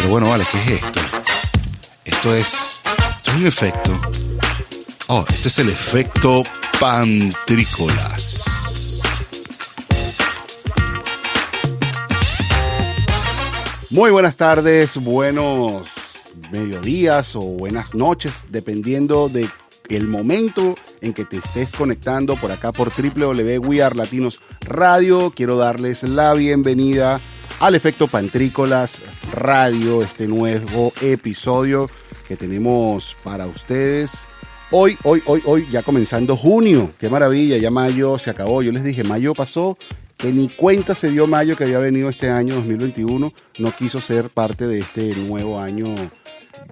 Pero bueno, vale, ¿qué es esto? Esto es, esto es un efecto. Oh, este es el efecto pantrícolas. Muy buenas tardes, buenos mediodías o buenas noches, dependiendo de el momento en que te estés conectando por acá por www.wearlatinos Latinos Radio. Quiero darles la bienvenida al efecto Pantrícolas Radio, este nuevo episodio que tenemos para ustedes. Hoy, hoy, hoy, hoy, ya comenzando junio. Qué maravilla, ya mayo se acabó. Yo les dije, mayo pasó, que ni cuenta se dio mayo que había venido este año 2021. No quiso ser parte de este nuevo año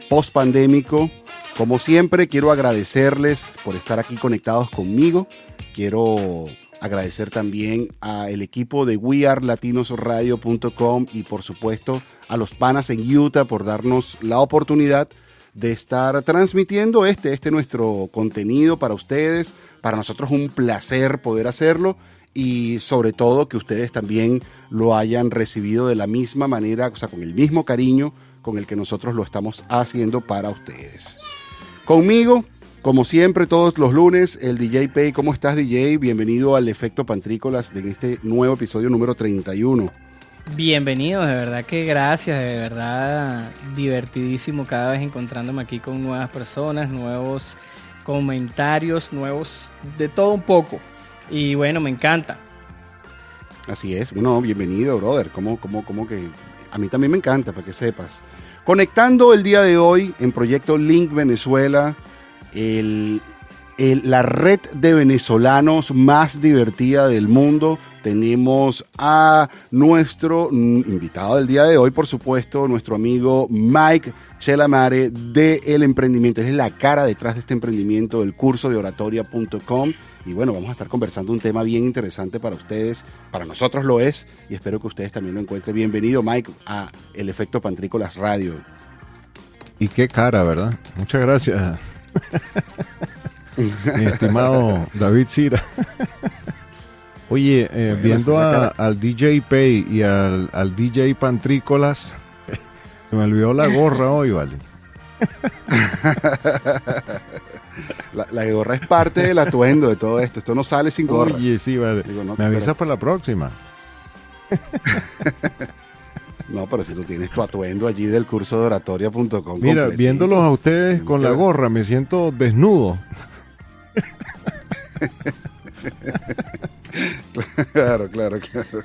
post pandémico como siempre, quiero agradecerles por estar aquí conectados conmigo. Quiero agradecer también al equipo de wearlatinosradio.com y por supuesto a los panas en Utah por darnos la oportunidad de estar transmitiendo este, este nuestro contenido para ustedes. Para nosotros un placer poder hacerlo y sobre todo que ustedes también lo hayan recibido de la misma manera, o sea, con el mismo cariño con el que nosotros lo estamos haciendo para ustedes. Conmigo, como siempre, todos los lunes, el DJ Pay. ¿Cómo estás, DJ? Bienvenido al Efecto Pantrícolas de este nuevo episodio número 31. Bienvenido, de verdad que gracias, de verdad divertidísimo cada vez encontrándome aquí con nuevas personas, nuevos comentarios, nuevos, de todo un poco. Y bueno, me encanta. Así es, bueno, bienvenido, brother. ¿Cómo, cómo, cómo que? A mí también me encanta, para que sepas. Conectando el día de hoy en Proyecto Link Venezuela, la red de venezolanos más divertida del mundo. Tenemos a nuestro invitado del día de hoy, por supuesto, nuestro amigo Mike Chelamare de El Emprendimiento. es la cara detrás de este emprendimiento del curso de oratoria.com. Y bueno, vamos a estar conversando un tema bien interesante para ustedes, para nosotros lo es, y espero que ustedes también lo encuentren. Bienvenido, Mike, a El Efecto Pantrícolas Radio. Y qué cara, ¿verdad? Muchas gracias, mi estimado David Sira. Oye, eh, viendo al DJ Pay y al, al DJ Pantrícolas, se me olvidó la gorra hoy, ¿vale? La, gorra es parte del atuendo de todo esto. Esto no sale sin gorra. Oye, sí, vale. Me avisas para la próxima. no, pero si tú tienes tu atuendo allí del curso de oratoria.com. Mira, viéndolos a ustedes con la gorra, me siento desnudo. claro, claro, claro.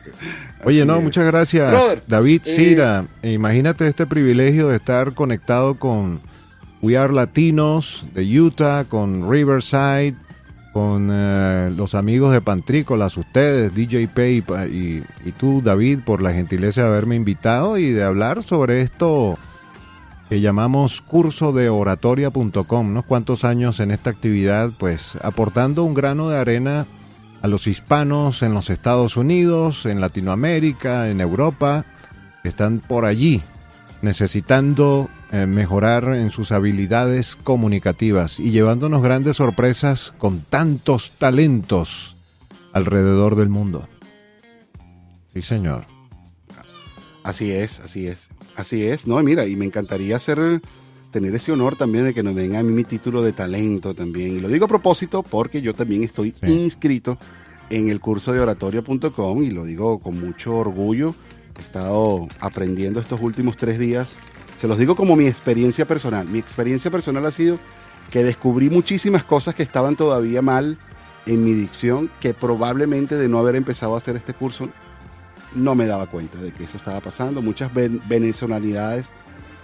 Oye, no, muchas gracias, David. Eh, Imagínate este privilegio de estar conectado con We Are Latinos de Utah, con Riverside, con eh, los amigos de Pantrícolas, ustedes, DJ Pay y, y, tú, David, por la gentileza de haberme invitado y de hablar sobre esto que llamamos curso de oratoria.com, unos cuantos años en esta actividad, pues aportando un grano de arena a los hispanos en los Estados Unidos, en Latinoamérica, en Europa, que están por allí necesitando eh, mejorar en sus habilidades comunicativas y llevándonos grandes sorpresas con tantos talentos alrededor del mundo. Sí, señor. Así es, así es. Así es. No, mira, y me encantaría hacer tener ese honor también de que nos venga a mí mi título de talento también. Y lo digo a propósito porque yo también estoy inscrito en el curso de oratoria.com y lo digo con mucho orgullo he estado aprendiendo estos últimos tres días. Se los digo como mi experiencia personal. Mi experiencia personal ha sido que descubrí muchísimas cosas que estaban todavía mal en mi dicción, que probablemente de no haber empezado a hacer este curso no me daba cuenta de que eso estaba pasando. Muchas venezolanidades,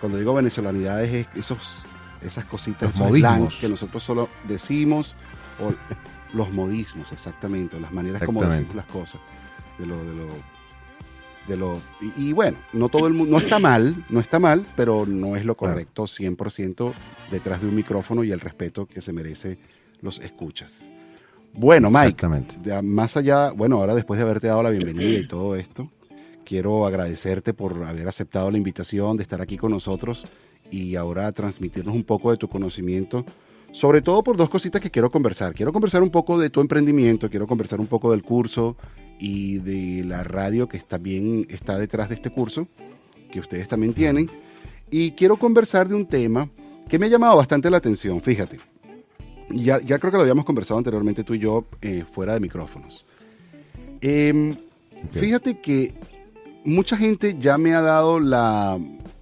cuando digo venezolanidades es esos, esas cositas, esos slangs que nosotros solo decimos, o los modismos, exactamente, las maneras como decimos las cosas, de lo, de lo de los y, bueno, no todo el mundo no está mal, no está mal, pero no es lo correcto 100% detrás de un micrófono y el respeto que se merece los escuchas. Bueno, Mike, más allá, bueno, ahora después de haberte dado la bienvenida y todo esto, quiero agradecerte por haber aceptado la invitación de estar aquí con nosotros y ahora transmitirnos un poco de tu conocimiento, sobre todo por dos cositas que quiero conversar. Quiero conversar un poco de tu emprendimiento, quiero conversar un poco del curso y de la radio que también está detrás de este curso, que ustedes también tienen. y quiero conversar de un tema que me ha llamado bastante la atención, fíjate. Ya, ya creo que lo habíamos conversado anteriormente tú y yo eh, fuera de micrófonos. Em, fíjate que mucha gente ya me ha dado la...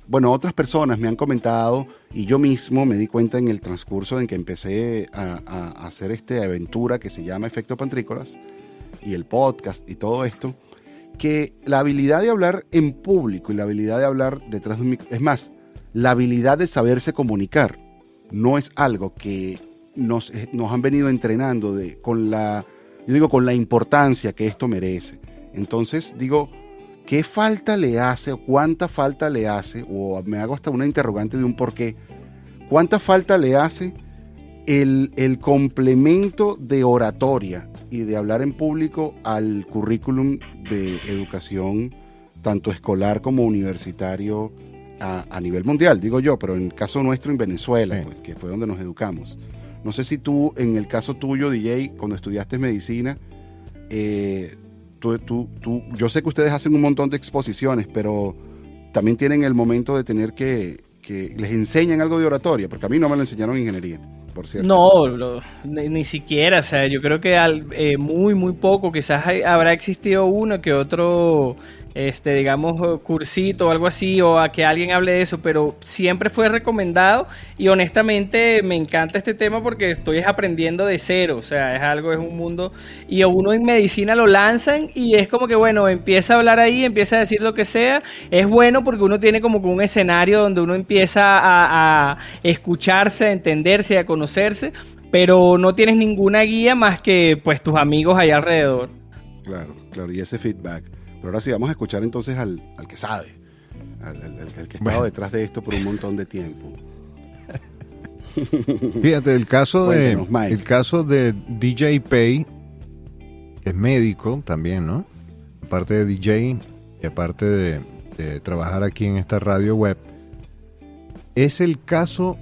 Bueno, otras personas me han comentado y yo mismo me di cuenta en el transcurso en que empecé a, a hacer esta aventura que se llama Efecto Pantrícolas y el podcast y todo esto, que la habilidad de hablar en público y la habilidad de hablar detrás de un micrófono, es más, la habilidad de saberse comunicar no es algo que nos, eh, nos han venido entrenando de, con la, yo digo, con la importancia que esto merece. Entonces digo, ¿qué falta le hace o cuánta falta le hace? O me hago hasta una interrogante de un por qué. ¿Cuánta falta le hace el, el complemento de oratoria y de hablar en público al currículum de educación, tanto escolar como universitario, a, nivel mundial, digo yo, pero en el caso nuestro en Venezuela, pues, que fue donde nos educamos. No sé si tú, en el caso tuyo, DJ, cuando estudiaste medicina, eh, tú, tú, tú, yo sé que ustedes hacen un montón de exposiciones, pero también tienen el momento de tener que, que les enseñan algo de oratoria, porque a mí no me lo enseñaron en ingeniería. No, ni, siquiera, o sea, yo creo que al, eh, muy, muy poco, quizás habrá existido uno que otro este, digamos, cursito o algo así, o a que alguien hable de eso, pero siempre fue recomendado y honestamente me encanta este tema porque estoy aprendiendo de cero, o sea, es algo, es un mundo, y a uno en medicina lo lanzan y es como que, bueno, empieza a hablar ahí, empieza a decir lo que sea, es bueno porque uno tiene como un escenario donde uno empieza a, a escucharse, a entenderse, a conocerse, pero no tienes ninguna guía más que pues tus amigos ahí alrededor. Claro, claro, y ese feedback. Pero ahora sí, vamos a escuchar entonces al, que sabe, al, que ha estado detrás de esto por un montón de tiempo. Fíjate, el caso, de, el caso de DJ Pay, que es médico también, ¿no? Aparte de DJ y aparte de, de trabajar aquí en esta radio web, es el caso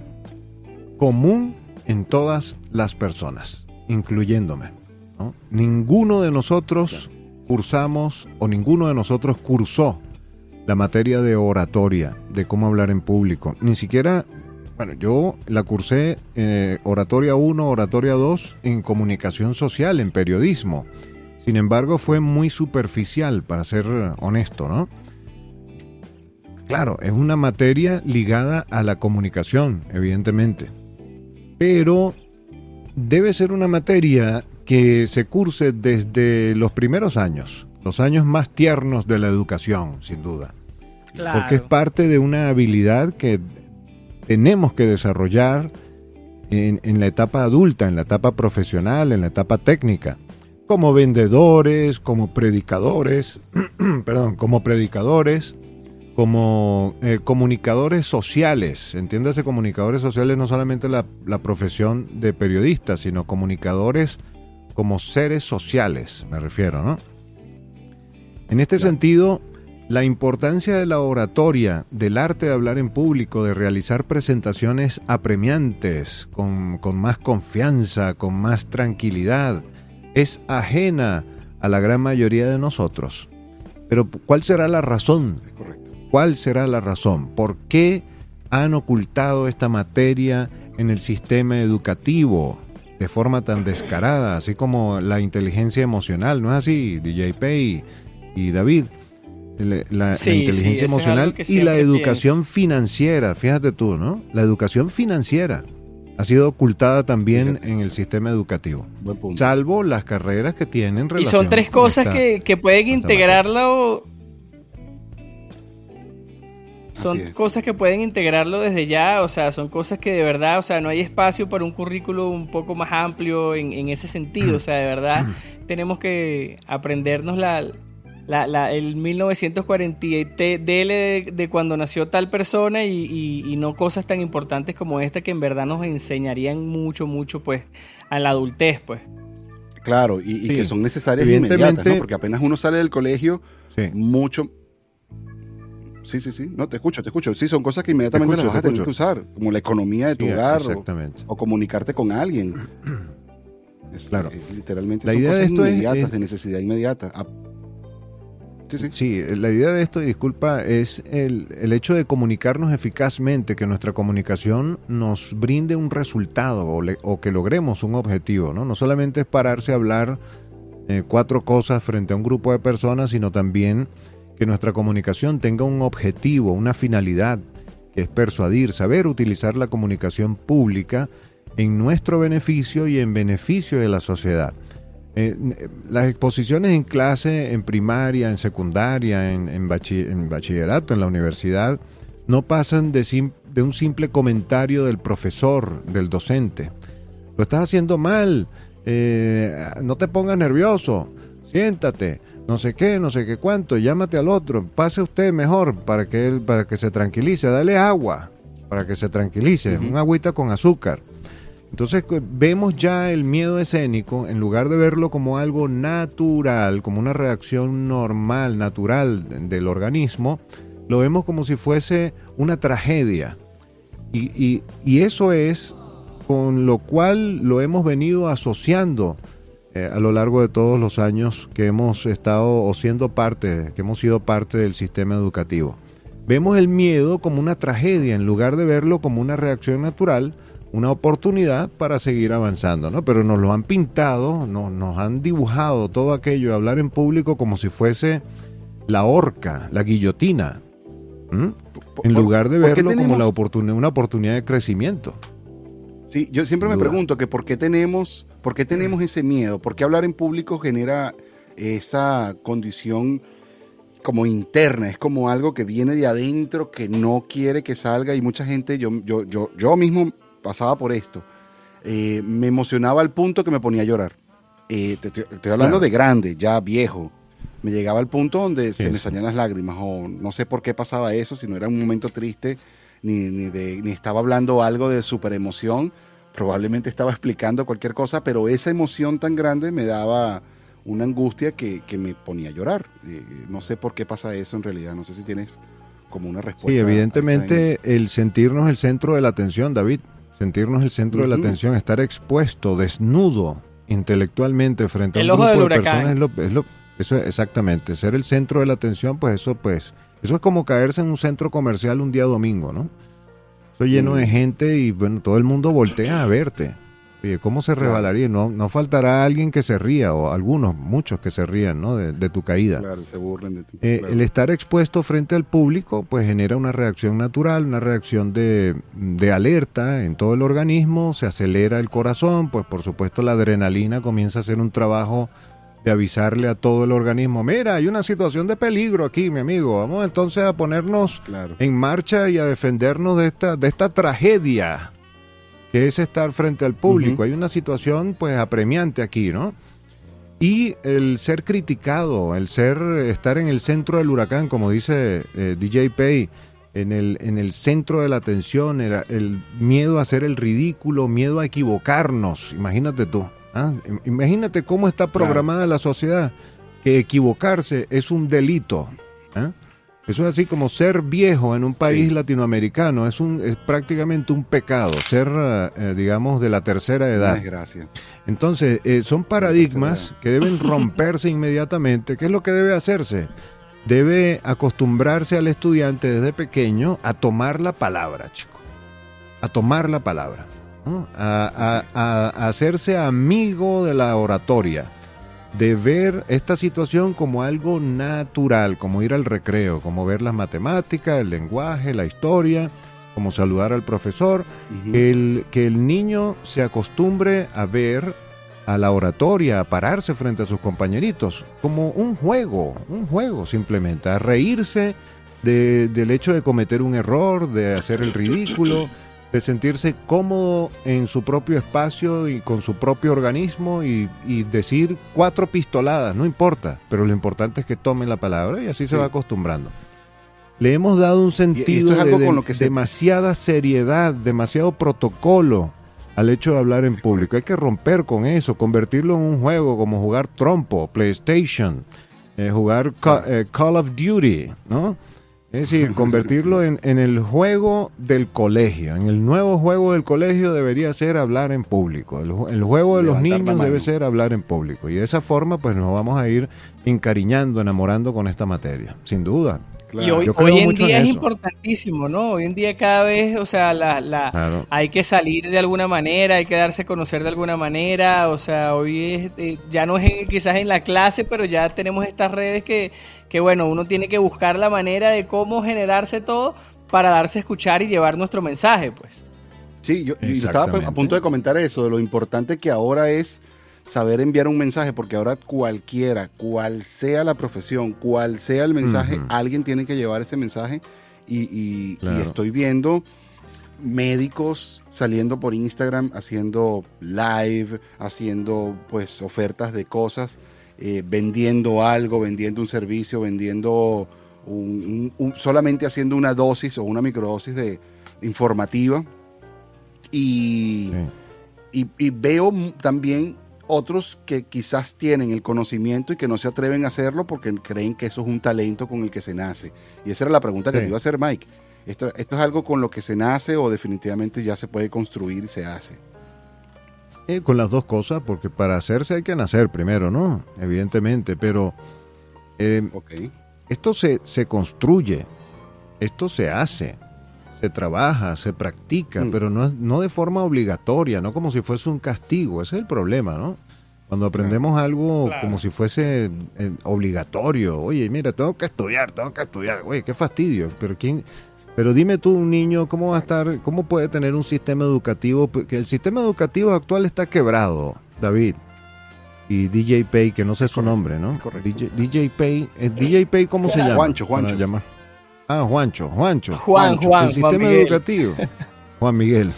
común en todas las personas, incluyéndome. ¿no? Ninguno de nosotros cursamos o ninguno de nosotros cursó la materia de oratoria, de cómo hablar en público. Ni siquiera, bueno, yo la cursé eh, oratoria 1, oratoria 2 en comunicación social, en periodismo. Sin embargo, fue muy superficial, para ser honesto, ¿no? Claro, es una materia ligada a la comunicación, evidentemente. Pero debe ser una materia que se curse desde los primeros años, los años más tiernos de la educación, sin duda. Porque es parte de una habilidad que tenemos que desarrollar en, en, la etapa adulta, en la etapa profesional, en la etapa técnica, como vendedores, como predicadores, perdón, como predicadores, como eh, comunicadores sociales. Entiéndase comunicadores sociales no solamente la, la profesión de periodista, sino comunicadores como seres sociales, me refiero, ¿no? En este sentido, la importancia de la oratoria, del arte de hablar en público, de realizar presentaciones apremiantes, con, más confianza, con más tranquilidad, es ajena a la gran mayoría de nosotros. Pero ¿cuál será la razón? ¿Cuál será la razón? ¿Por qué han ocultado esta materia en el sistema educativo? De forma tan descarada, así como la inteligencia emocional, ¿no es así, DJ Pay y, David? La, inteligencia emocional y la educación financiera, fíjate tú, ¿no? La educación financiera ha sido ocultada también en el sistema educativo, salvo las carreras que tienen relación. Y son tres cosas que, que, pueden integrarlo son cosas que pueden integrarlo desde ya, o sea, son cosas que de verdad, o sea, no hay espacio para un currículo un poco más amplio en, ese sentido, o sea, de verdad tenemos que aprendernos la, la, el 1948 de, de, cuando nació tal persona y, no cosas tan importantes como esta que en verdad nos enseñarían mucho, mucho, pues, a la adultez, pues. Claro, y, que son necesarias inmediatas, ¿no? Porque apenas uno sale del colegio, mucho Sí, sí, sí. No, te escucho, te escucho. Sí, son cosas que inmediatamente las vas a tener que usar, como la economía de tu hogar o, comunicarte con alguien. claro. literalmente la son idea cosas de inmediatas, de necesidad inmediata. Ah. Sí, la idea de esto, y disculpa, es el, el, hecho de comunicarnos eficazmente, que nuestra comunicación nos brinde un resultado o, o que logremos un objetivo, ¿no? No solamente es pararse a hablar eh, cuatro cosas frente a un grupo de personas, sino también que nuestra comunicación tenga un objetivo, una finalidad, que es persuadir, saber utilizar la comunicación pública en nuestro beneficio y en beneficio de la sociedad. Eh, las exposiciones en clase, en primaria, en secundaria, en, bachillerato, en la universidad, no pasan de, de, un simple comentario del profesor, del docente. Lo estás haciendo mal, eh, no te pongas nervioso, siéntate, no sé qué, no sé qué cuánto, llámate al otro, pase usted mejor para que él, para que se tranquilice, dale agua para que se tranquilice, un agüita con azúcar. Entonces vemos ya el miedo escénico, en lugar de verlo como algo natural, como una reacción normal, natural del organismo, lo vemos como si fuese una tragedia. Y, y eso es con lo cual lo hemos venido asociando eh, a lo largo de todos los años que hemos estado o siendo parte, que hemos sido parte del sistema educativo. Vemos el miedo como una tragedia en lugar de verlo como una reacción natural, una oportunidad para seguir avanzando, ¿no? Pero nos lo han pintado, nos han dibujado todo aquello, hablar en público como si fuese la horca, la guillotina, en lugar de verlo como la oportunidad, una oportunidad de crecimiento. Sí, yo siempre me pregunto que por qué tenemos, por qué tenemos ese miedo, por qué hablar en público genera esa condición como interna, es como algo que viene de adentro, que no quiere que salga y mucha gente, yo, yo, yo, yo mismo pasaba por esto, eh, me emocionaba al punto que me ponía a llorar. Eh, te, estoy hablando de grande, ya viejo. Me llegaba al punto donde se me salían las lágrimas o no sé por qué pasaba eso, si no era un momento triste ni, ni, de, ni estaba hablando algo de super emoción, probablemente estaba explicando cualquier cosa, pero esa emoción tan grande me daba una angustia que, me ponía a llorar. Eh, no sé por qué pasa eso en realidad, no sé si tienes como una respuesta. Sí, evidentemente el sentirnos el centro de la atención, David, sentirnos el centro de la atención, estar expuesto, desnudo intelectualmente frente a un grupo de personas es lo, es lo, eso exactamente, ser el centro de la atención, pues eso pues eso es como caerse en un centro comercial un día domingo, ¿no? Eso lleno de mm. gente y bueno, todo el mundo voltea a verte. Oye, ¿cómo se rebalaría? No, no faltará alguien que se ría, o algunos, muchos que se rían, ¿no? De, tu caída. Claro, se burlen de ti. Eh, el estar expuesto frente al público, pues genera una reacción natural, una reacción de, de alerta en todo el organismo, se acelera el corazón, pues por supuesto la adrenalina comienza a hacer un trabajo de avisarle a todo el organismo, mira, hay una situación de peligro aquí, mi amigo, vamos entonces a ponernos en marcha y a defendernos de esta, de esta tragedia que es estar frente al público. Hay una situación pues apremiante aquí, ¿no? Y el ser criticado, el ser, estar en el centro del huracán, como dice eh, DJ Pay, en el, en el centro de la atención, el, el miedo a hacer el ridículo, miedo a equivocarnos, imagínate tú. ¿Ah? Imagínate cómo está programada la sociedad, que equivocarse es un delito. ¿ah? Eso es así como ser viejo en un país latinoamericano, es, un, es prácticamente un pecado, ser, eh, digamos, de la tercera edad. Gracias. Entonces, eh, son paradigmas que deben romperse inmediatamente. ¿Qué es lo que debe hacerse? Debe acostumbrarse al estudiante desde pequeño a tomar la palabra, chico. A tomar la palabra a, hacerse amigo de la oratoria, de ver esta situación como algo natural, como ir al recreo, como ver las matemáticas, el lenguaje, la historia, como saludar al profesor, el, que el niño se acostumbre a ver a la oratoria, a pararse frente a sus compañeritos, como un juego, un juego simplemente, a reírse del hecho de cometer un error, de hacer el ridículo, de sentirse cómodo en su propio espacio y con su propio organismo y, decir cuatro pistoladas, no importa, pero lo importante es que tomen la palabra y así se va acostumbrando. Le hemos dado un sentido de, demasiada seriedad, demasiado protocolo al hecho de hablar en público. Hay que romper con eso, convertirlo en un juego como jugar trompo, PlayStation, eh, jugar eh, Call of Duty, ¿no? Es decir, convertirlo en, el juego del colegio. En el nuevo juego del colegio debería ser hablar en público. El, juego de los niños debe ser hablar en público. Y de esa forma, pues nos vamos a ir encariñando, enamorando con esta materia. Sin duda. Y hoy, en día es importantísimo, ¿no? Hoy en día cada vez, o sea, la, la hay que salir de alguna manera, hay que darse a conocer de alguna manera, o sea, hoy es, eh, ya no es quizás en la clase, pero ya tenemos estas redes que, que, bueno, uno tiene que buscar la manera de cómo generarse todo para darse a escuchar y llevar nuestro mensaje, pues. Sí, yo, yo estaba a punto de comentar eso, de lo importante que ahora es saber enviar un mensaje, porque ahora cualquiera, cual sea la profesión, cual sea el mensaje, alguien tiene que llevar ese mensaje. Y, estoy viendo médicos saliendo por Instagram haciendo live, haciendo pues ofertas de cosas, eh, vendiendo algo, vendiendo un servicio, vendiendo solamente haciendo una dosis o una microdosis de informativa. Y, y, veo también otros que quizás tienen el conocimiento y que no se atreven a hacerlo porque creen que eso es un talento con el que se nace. Y esa era la pregunta que te iba a hacer, Mike. ¿Esto, ¿Esto es algo con lo que se nace o definitivamente ya se puede construir y se hace? Eh, con las dos cosas, porque para hacerse hay que nacer primero, ¿no? Evidentemente, pero eh, esto se, se construye, esto se hace se trabaja, se practica, mm. pero no, no de forma obligatoria, no como si fuese un castigo. Ese es el problema, ¿no? Cuando aprendemos algo como si fuese eh, obligatorio, oye, mira, tengo que estudiar, tengo que estudiar, oye, qué fastidio, pero quién, pero dime tú, un niño, ¿cómo va a estar, cómo puede tener un sistema educativo? Que el sistema educativo actual está quebrado, David. Y DJ Pay, que no sé su nombre, ¿no? DJ, DJ Pay, eh, DJ Pay, ¿cómo se llama? Juancho, Juancho. Ah, Juancho, Juancho. Juan, Juan. El sistema educativo. Juan Miguel.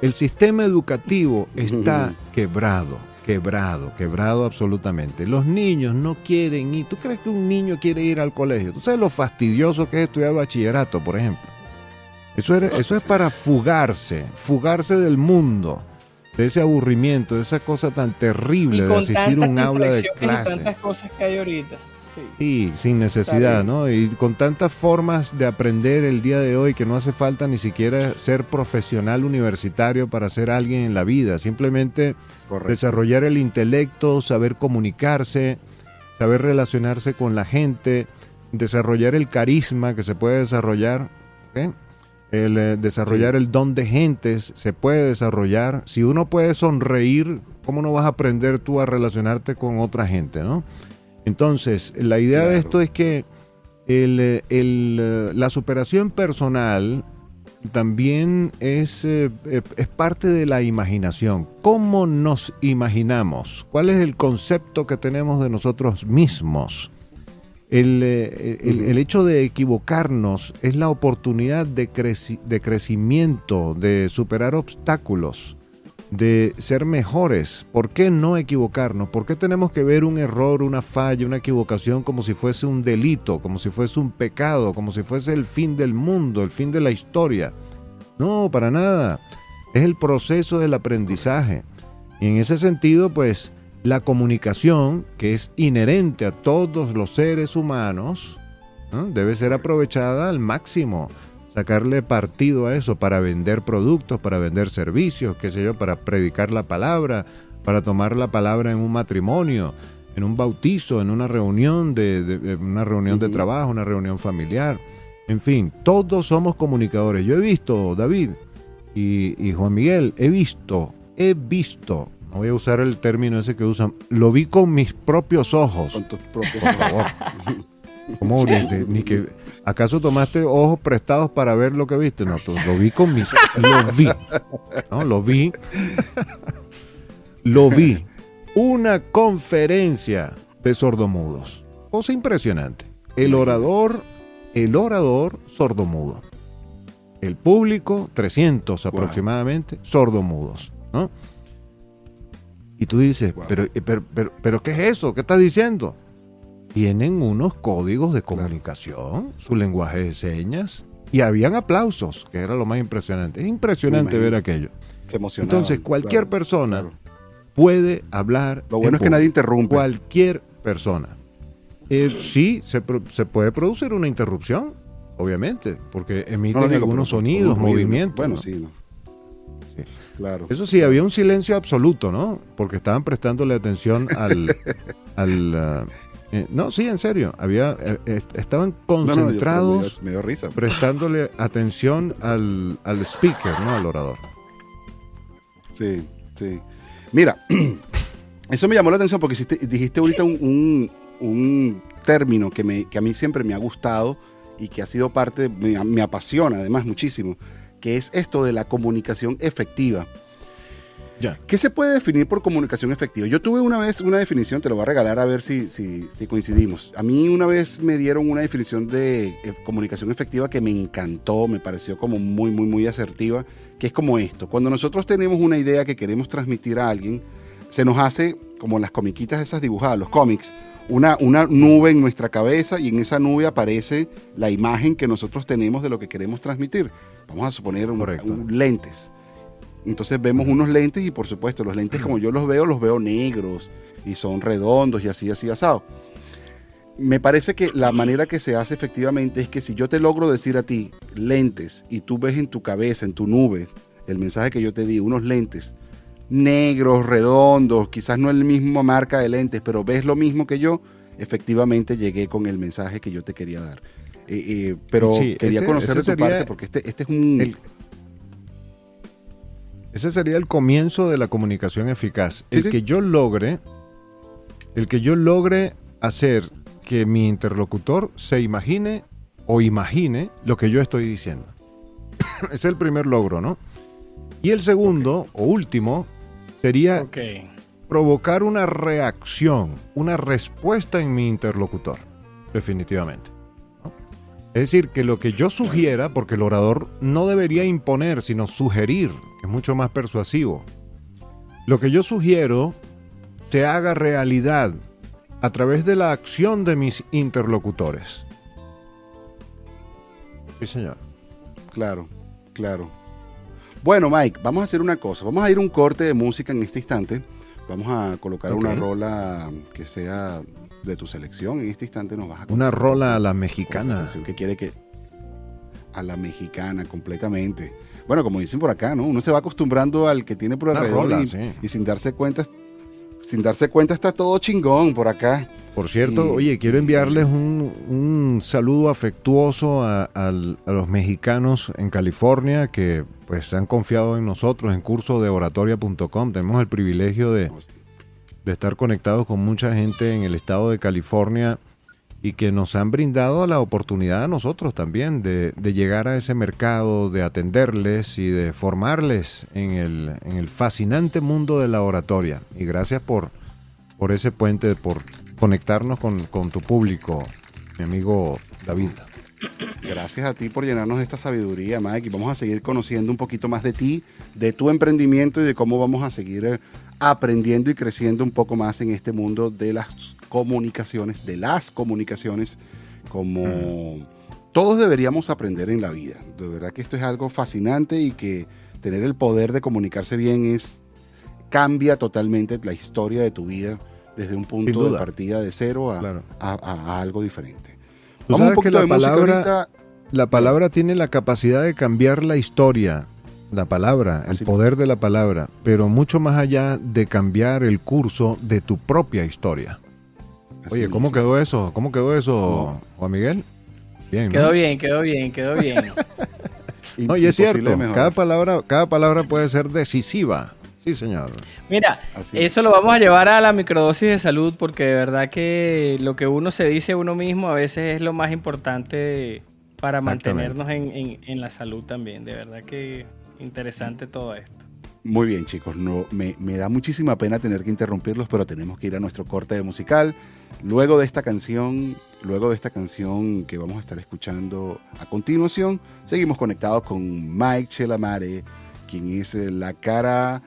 El sistema educativo está quebrado, quebrado, quebrado absolutamente. Los niños no quieren ir. ¿Tú crees que un niño quiere ir al colegio? ¿Tú sabes lo fastidioso que es estudiar bachillerato, por ejemplo? Eso, eso es para fugarse, fugarse del mundo, de ese aburrimiento, de esa cosa tan terrible de asistir a un aula de clase. Y tantas cosas que hay ahorita. Sí, sin necesidad, ¿no? Y con tantas formas de aprender el día de hoy que no hace falta ni siquiera ser profesional universitario para ser alguien en la vida, simplemente desarrollar el intelecto, saber comunicarse, saber relacionarse con la gente, desarrollar el carisma que se puede desarrollar, el eh, desarrollar el don de gentes se puede desarrollar. Si uno puede sonreír, ¿cómo no vas a aprender tú a relacionarte con otra gente, no? Entonces, la idea de esto es que la superación personal también es, eh, es parte de la imaginación. ¿Cómo nos imaginamos? ¿Cuál es el concepto que tenemos de nosotros mismos? El, eh, el, hecho de equivocarnos es la oportunidad de, de crecimiento, de superar obstáculos de ser mejores. ¿Por qué no equivocarnos? ¿Por qué tenemos que ver un error, una falla, una equivocación como si fuese un delito, como si fuese un pecado, como si fuese el fin del mundo, el fin de la historia? No, para nada. Es el proceso del aprendizaje. Y en ese sentido, pues, la comunicación, que es inherente a todos los seres humanos, debe ser aprovechada al máximo sacarle partido a eso para vender productos, para vender servicios, qué sé yo, para predicar la palabra, para tomar la palabra en un matrimonio, en un bautizo, en una reunión de, una reunión de trabajo, una reunión familiar. En fin, todos somos comunicadores. Yo he visto, David y, Juan Miguel, he visto, he visto, no voy a usar el término ese que usan, lo vi con mis propios ojos. Con tus propios Por favor. ¿Cómo ni que ¿Acaso tomaste ojos prestados para ver lo que viste? No, lo vi con mis lo vi. ¿no? Lo vi. lo vi. Una conferencia de sordomudos. Cosa impresionante. El orador, el orador sordomudo. El público, 300 aproximadamente, sordomudos. ¿no? Y tú dices, pero, pero, pero, pero, ¿qué es eso? ¿Qué estás diciendo? Tienen unos códigos de comunicación, su lenguaje de señas, y habían aplausos, que era lo más impresionante. Es impresionante ver aquello. Entonces, cualquier persona puede hablar. Lo bueno es que nadie interrumpe. Cualquier persona. Eh, sí, se, puede producir una interrupción, obviamente, porque emiten algunos sonidos, movimientos. Bueno, sí, no. Claro. Eso sí, había un silencio absoluto, ¿no? Porque estaban prestándole atención al... al uh, eh, no, sí, en serio. Había, eh, estaban concentrados, me dio, risa. prestándole atención al, al speaker, ¿no? Al orador. Sí, sí. Mira, eso me llamó la atención porque dijiste ahorita un, un, término que, me, que a mí siempre me ha gustado y que ha sido parte, me, me apasiona además muchísimo, que es esto de la comunicación efectiva. Ya. ¿Qué se puede definir por comunicación efectiva? Yo tuve una vez una definición, te lo voy a regalar a ver si, si, si coincidimos. A mí una vez me dieron una definición de eh, comunicación efectiva que me encantó, me pareció como muy, muy, muy asertiva, que es como esto. Cuando nosotros tenemos una idea que queremos transmitir a alguien, se nos hace, como las comiquitas esas dibujadas, los cómics, una, una nube en nuestra cabeza y en esa nube aparece la imagen que nosotros tenemos de lo que queremos transmitir. Vamos a suponer un, lentes. Entonces vemos unos lentes y por supuesto los lentes como yo los veo, los veo negros y son redondos y así, así asado. Me parece que la manera que se hace efectivamente es que si yo te logro decir a ti lentes y tú ves en tu cabeza, en tu nube, el mensaje que yo te di, unos lentes negros, redondos, quizás no es la misma marca de lentes, pero ves lo mismo que yo, efectivamente llegué con el mensaje que yo te quería dar. Eh, eh, pero quería conocer de tu parte porque este, este es un... ese sería el comienzo de la comunicación eficaz. el que yo logre, el que yo logre hacer que mi interlocutor se imagine o imagine lo que yo estoy diciendo. es el primer logro, ¿no? Y el segundo o último sería provocar una reacción, una respuesta en mi interlocutor, definitivamente. Es decir, que lo que yo sugiera, porque el orador no debería imponer, sino sugerir, que es mucho más persuasivo. Lo que yo sugiero se haga realidad a través de la acción de mis interlocutores. Sí, señor. Claro, claro. Bueno, Mike, vamos a hacer una cosa. Vamos a ir un corte de música en este instante. Vamos a colocar una rola que sea de tu selección. En este instante nos vas a... Una rola a la mexicana. que quiere que... A la mexicana, completamente. Bueno, como dicen por acá, ¿no? Uno se va acostumbrando al que tiene por alrededor y, sin darse cuenta, sin darse cuenta está todo chingón por acá. Por cierto, oye, quiero enviarles un, saludo afectuoso a, los mexicanos en California que pues han confiado en nosotros en curso de oratoria.com. Tenemos el privilegio de, estar conectados con mucha gente en el estado de California y que nos han brindado la oportunidad a nosotros también de, llegar a ese mercado, de atenderles y de formarles en el, en el fascinante mundo de la oratoria. Y gracias por, por ese puente, por conectarnos con, tu público, mi amigo David. Gracias a ti por llenarnos de esta sabiduría, Mike. Y vamos a seguir conociendo un poquito más de ti, de tu emprendimiento y de cómo vamos a seguir eh, aprendiendo y creciendo un poco más en este mundo de las comunicaciones, de las comunicaciones, como todos deberíamos aprender en la vida. De verdad que esto es algo fascinante y que tener el poder de comunicarse bien es cambia totalmente la historia de tu vida desde un punto de partida de cero a, algo diferente. Vamos un que la palabra, la palabra tiene la capacidad de cambiar la historia, la palabra, el poder de la palabra, pero mucho más allá de cambiar el curso de tu propia historia. Oye, ¿cómo quedó eso? ¿Cómo quedó eso, Juan Miguel? Bien, Quedó bien, quedó bien, quedó bien. Oye, es cierto, cada palabra, cada palabra puede ser decisiva. Sí, señor. Mira, eso lo vamos a llevar a la microdosis de salud porque de verdad que lo que uno se dice a uno mismo a veces es lo más importante para mantenernos en, la salud también. De verdad que interesante todo esto. Muy bien, chicos. No, me, da muchísima pena tener que interrumpirlos, pero tenemos que ir a nuestro corte de musical. Luego de esta canción, luego de esta canción que vamos a estar escuchando a continuación, seguimos conectados con Mike Chelamare, quien es la cara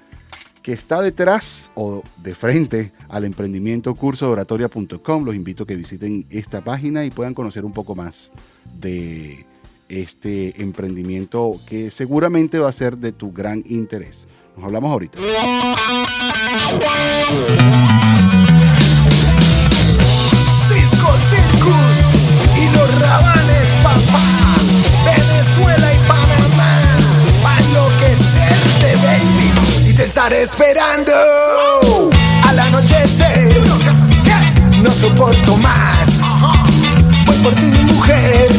que está detrás o de frente al emprendimiento cursooratoria.com. Los invito a que visiten esta página y puedan conocer un poco más de este emprendimiento que seguramente va a ser de tu gran interés. Nos hablamos ahorita. Disco Circus y los rabanes, papá. Venezuela y Panamá. Pa' enloquecerte, baby. Y te estaré esperando al anochecer. No soporto más. Voy por ti, mujer.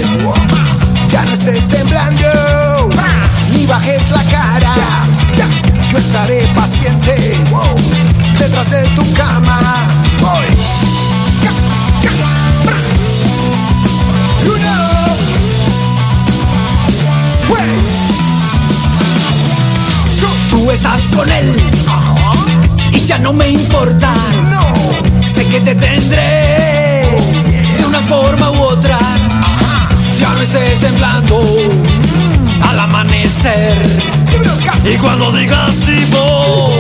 Ya no estés temblando, ni bajes la cara. Yo estaré paciente detrás de tu cama. Tú estás con él y ya no me importa. No, Sé que te tendré de una forma u otra. No estés temblando al amanecer. Y cuando digas tipo,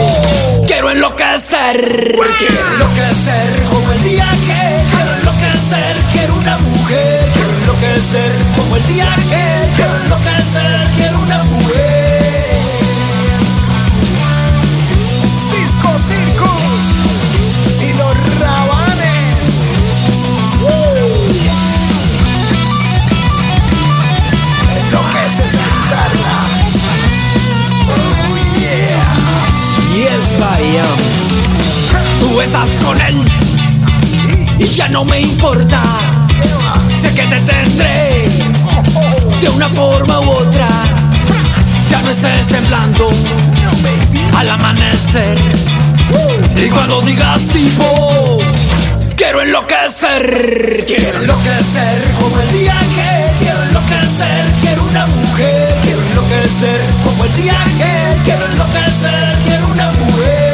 quiero enloquecer. quiero enloquecer como el día que quiero enloquecer. Quiero una mujer. Quiero enloquecer como el día que quiero enloquecer. Quiero una mujer. No me importa. Sé que te tendré de una forma u otra. Ya no estés temblando al amanecer. Y cuando digas tipo, quiero enloquecer. Quiero enloquecer como el día que quiero enloquecer, quiero una mujer, quiero enloquecer como el día que quiero enloquecer, quiero una mujer.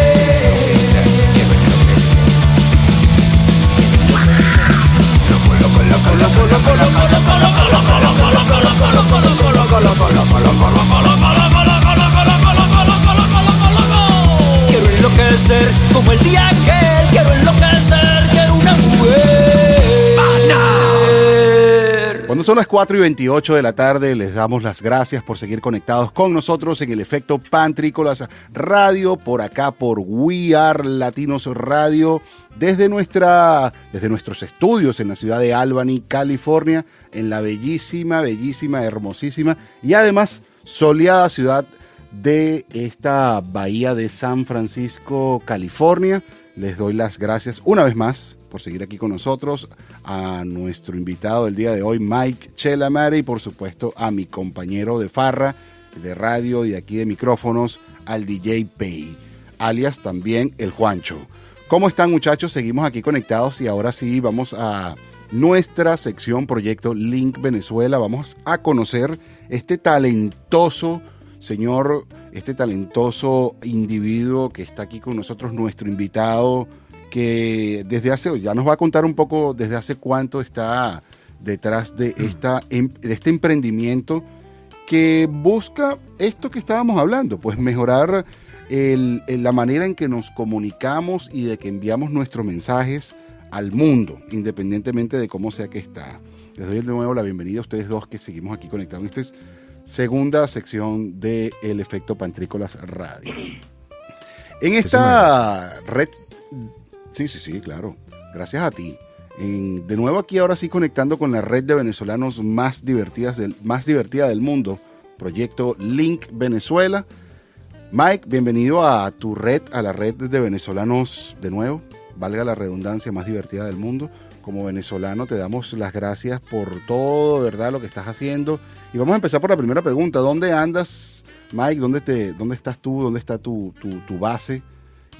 Cuando son las 4 y 28 de la tarde, les damos las gracias por seguir conectados con nosotros en el efecto Pantrícolas Radio, por acá por We Are Latinos Radio, desde, nuestra, desde nuestros estudios en la ciudad de Albany, California, en la bellísima, bellísima, hermosísima y además soleada ciudad de esta bahía de San Francisco, California. Les doy las gracias una vez más por seguir aquí con nosotros, a nuestro invitado del día de hoy, Mike Chelamare, y por supuesto a mi compañero de farra, de radio y aquí de micrófonos, al DJ Pay, alias también el Juancho. ¿Cómo están muchachos? Seguimos aquí conectados y ahora sí vamos a nuestra sección Proyecto Link Venezuela. Vamos a conocer este talentoso señor, este talentoso individuo que está aquí con nosotros, nuestro invitado, que desde hace, ya nos va a contar un poco desde hace cuánto está detrás de, esta, em, de este emprendimiento que busca esto que estábamos hablando, pues mejorar el- la manera en que nos comunicamos y de que enviamos nuestros mensajes al mundo, independientemente de cómo sea que está. Les doy de nuevo la bienvenida a ustedes dos que seguimos aquí conectados esta segunda sección de El Efecto Pantrícolas Radio. En esta red, sí, sí, sí, claro, gracias a ti. En- de nuevo aquí ahora sí conectando con la red de venezolanos más, divertidas del, más divertida del mundo, proyecto Link Venezuela. Mike, bienvenido a tu red, a la red de venezolanos de nuevo, valga la redundancia, más divertida del mundo. Como venezolano te damos las gracias por todo, ¿verdad? Lo que estás haciendo. Y vamos a empezar por la primera pregunta. ¿Dónde andas, Mike? ¿Dónde, te, dónde estás tú? ¿Dónde está tu, tu, tu base?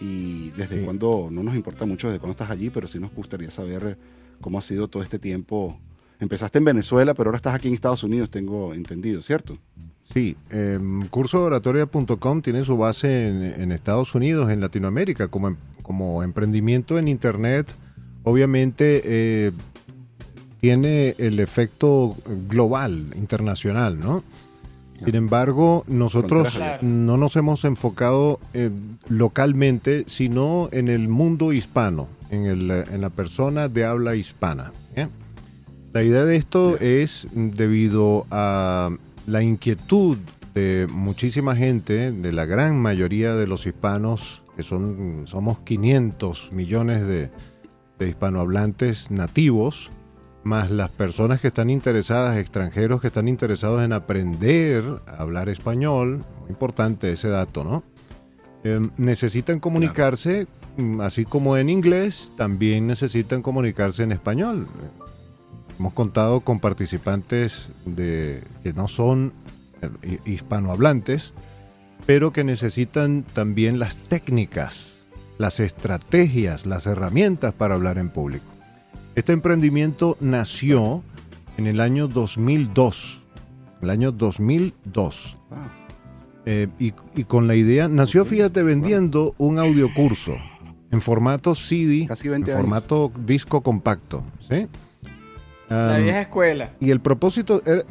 Y desde Sí. cuándo, no nos importa mucho desde cuándo estás allí, pero sí nos gustaría saber cómo ha sido todo este tiempo. Empezaste en Venezuela, pero ahora estás aquí en Estados Unidos, tengo entendido, ¿cierto? Sí, eh, cursooratoria.com tiene su base en, en Estados Unidos, en Latinoamérica, como, em- como emprendimiento en Internet. Obviamente eh, tiene el efecto global, internacional, ¿no? Sin embargo, nosotros no nos hemos enfocado eh, localmente, sino en el mundo hispano, en, el, en la persona de habla hispana. ¿eh? La idea de esto es debido a la inquietud de muchísima gente, de la gran mayoría de los hispanos, que son somos 500 millones de, de hispanohablantes nativos, más las personas que están interesadas, extranjeros que están interesados en aprender a hablar español, muy importante ese dato, ¿no? eh, necesitan comunicarse, mm, así como en inglés, también necesitan comunicarse en español. Hemos contado con participantes de, que no son eh, hispanohablantes, pero que necesitan también las técnicas, las estrategias, las herramientas para hablar en público. Este emprendimiento nació en el año 2002, el año 2002. Eh, y, con la idea, nació, fíjate, vendiendo un audiocurso en formato CD, en formato disco compacto. ¿sí? La vieja escuela. Y el propósito era,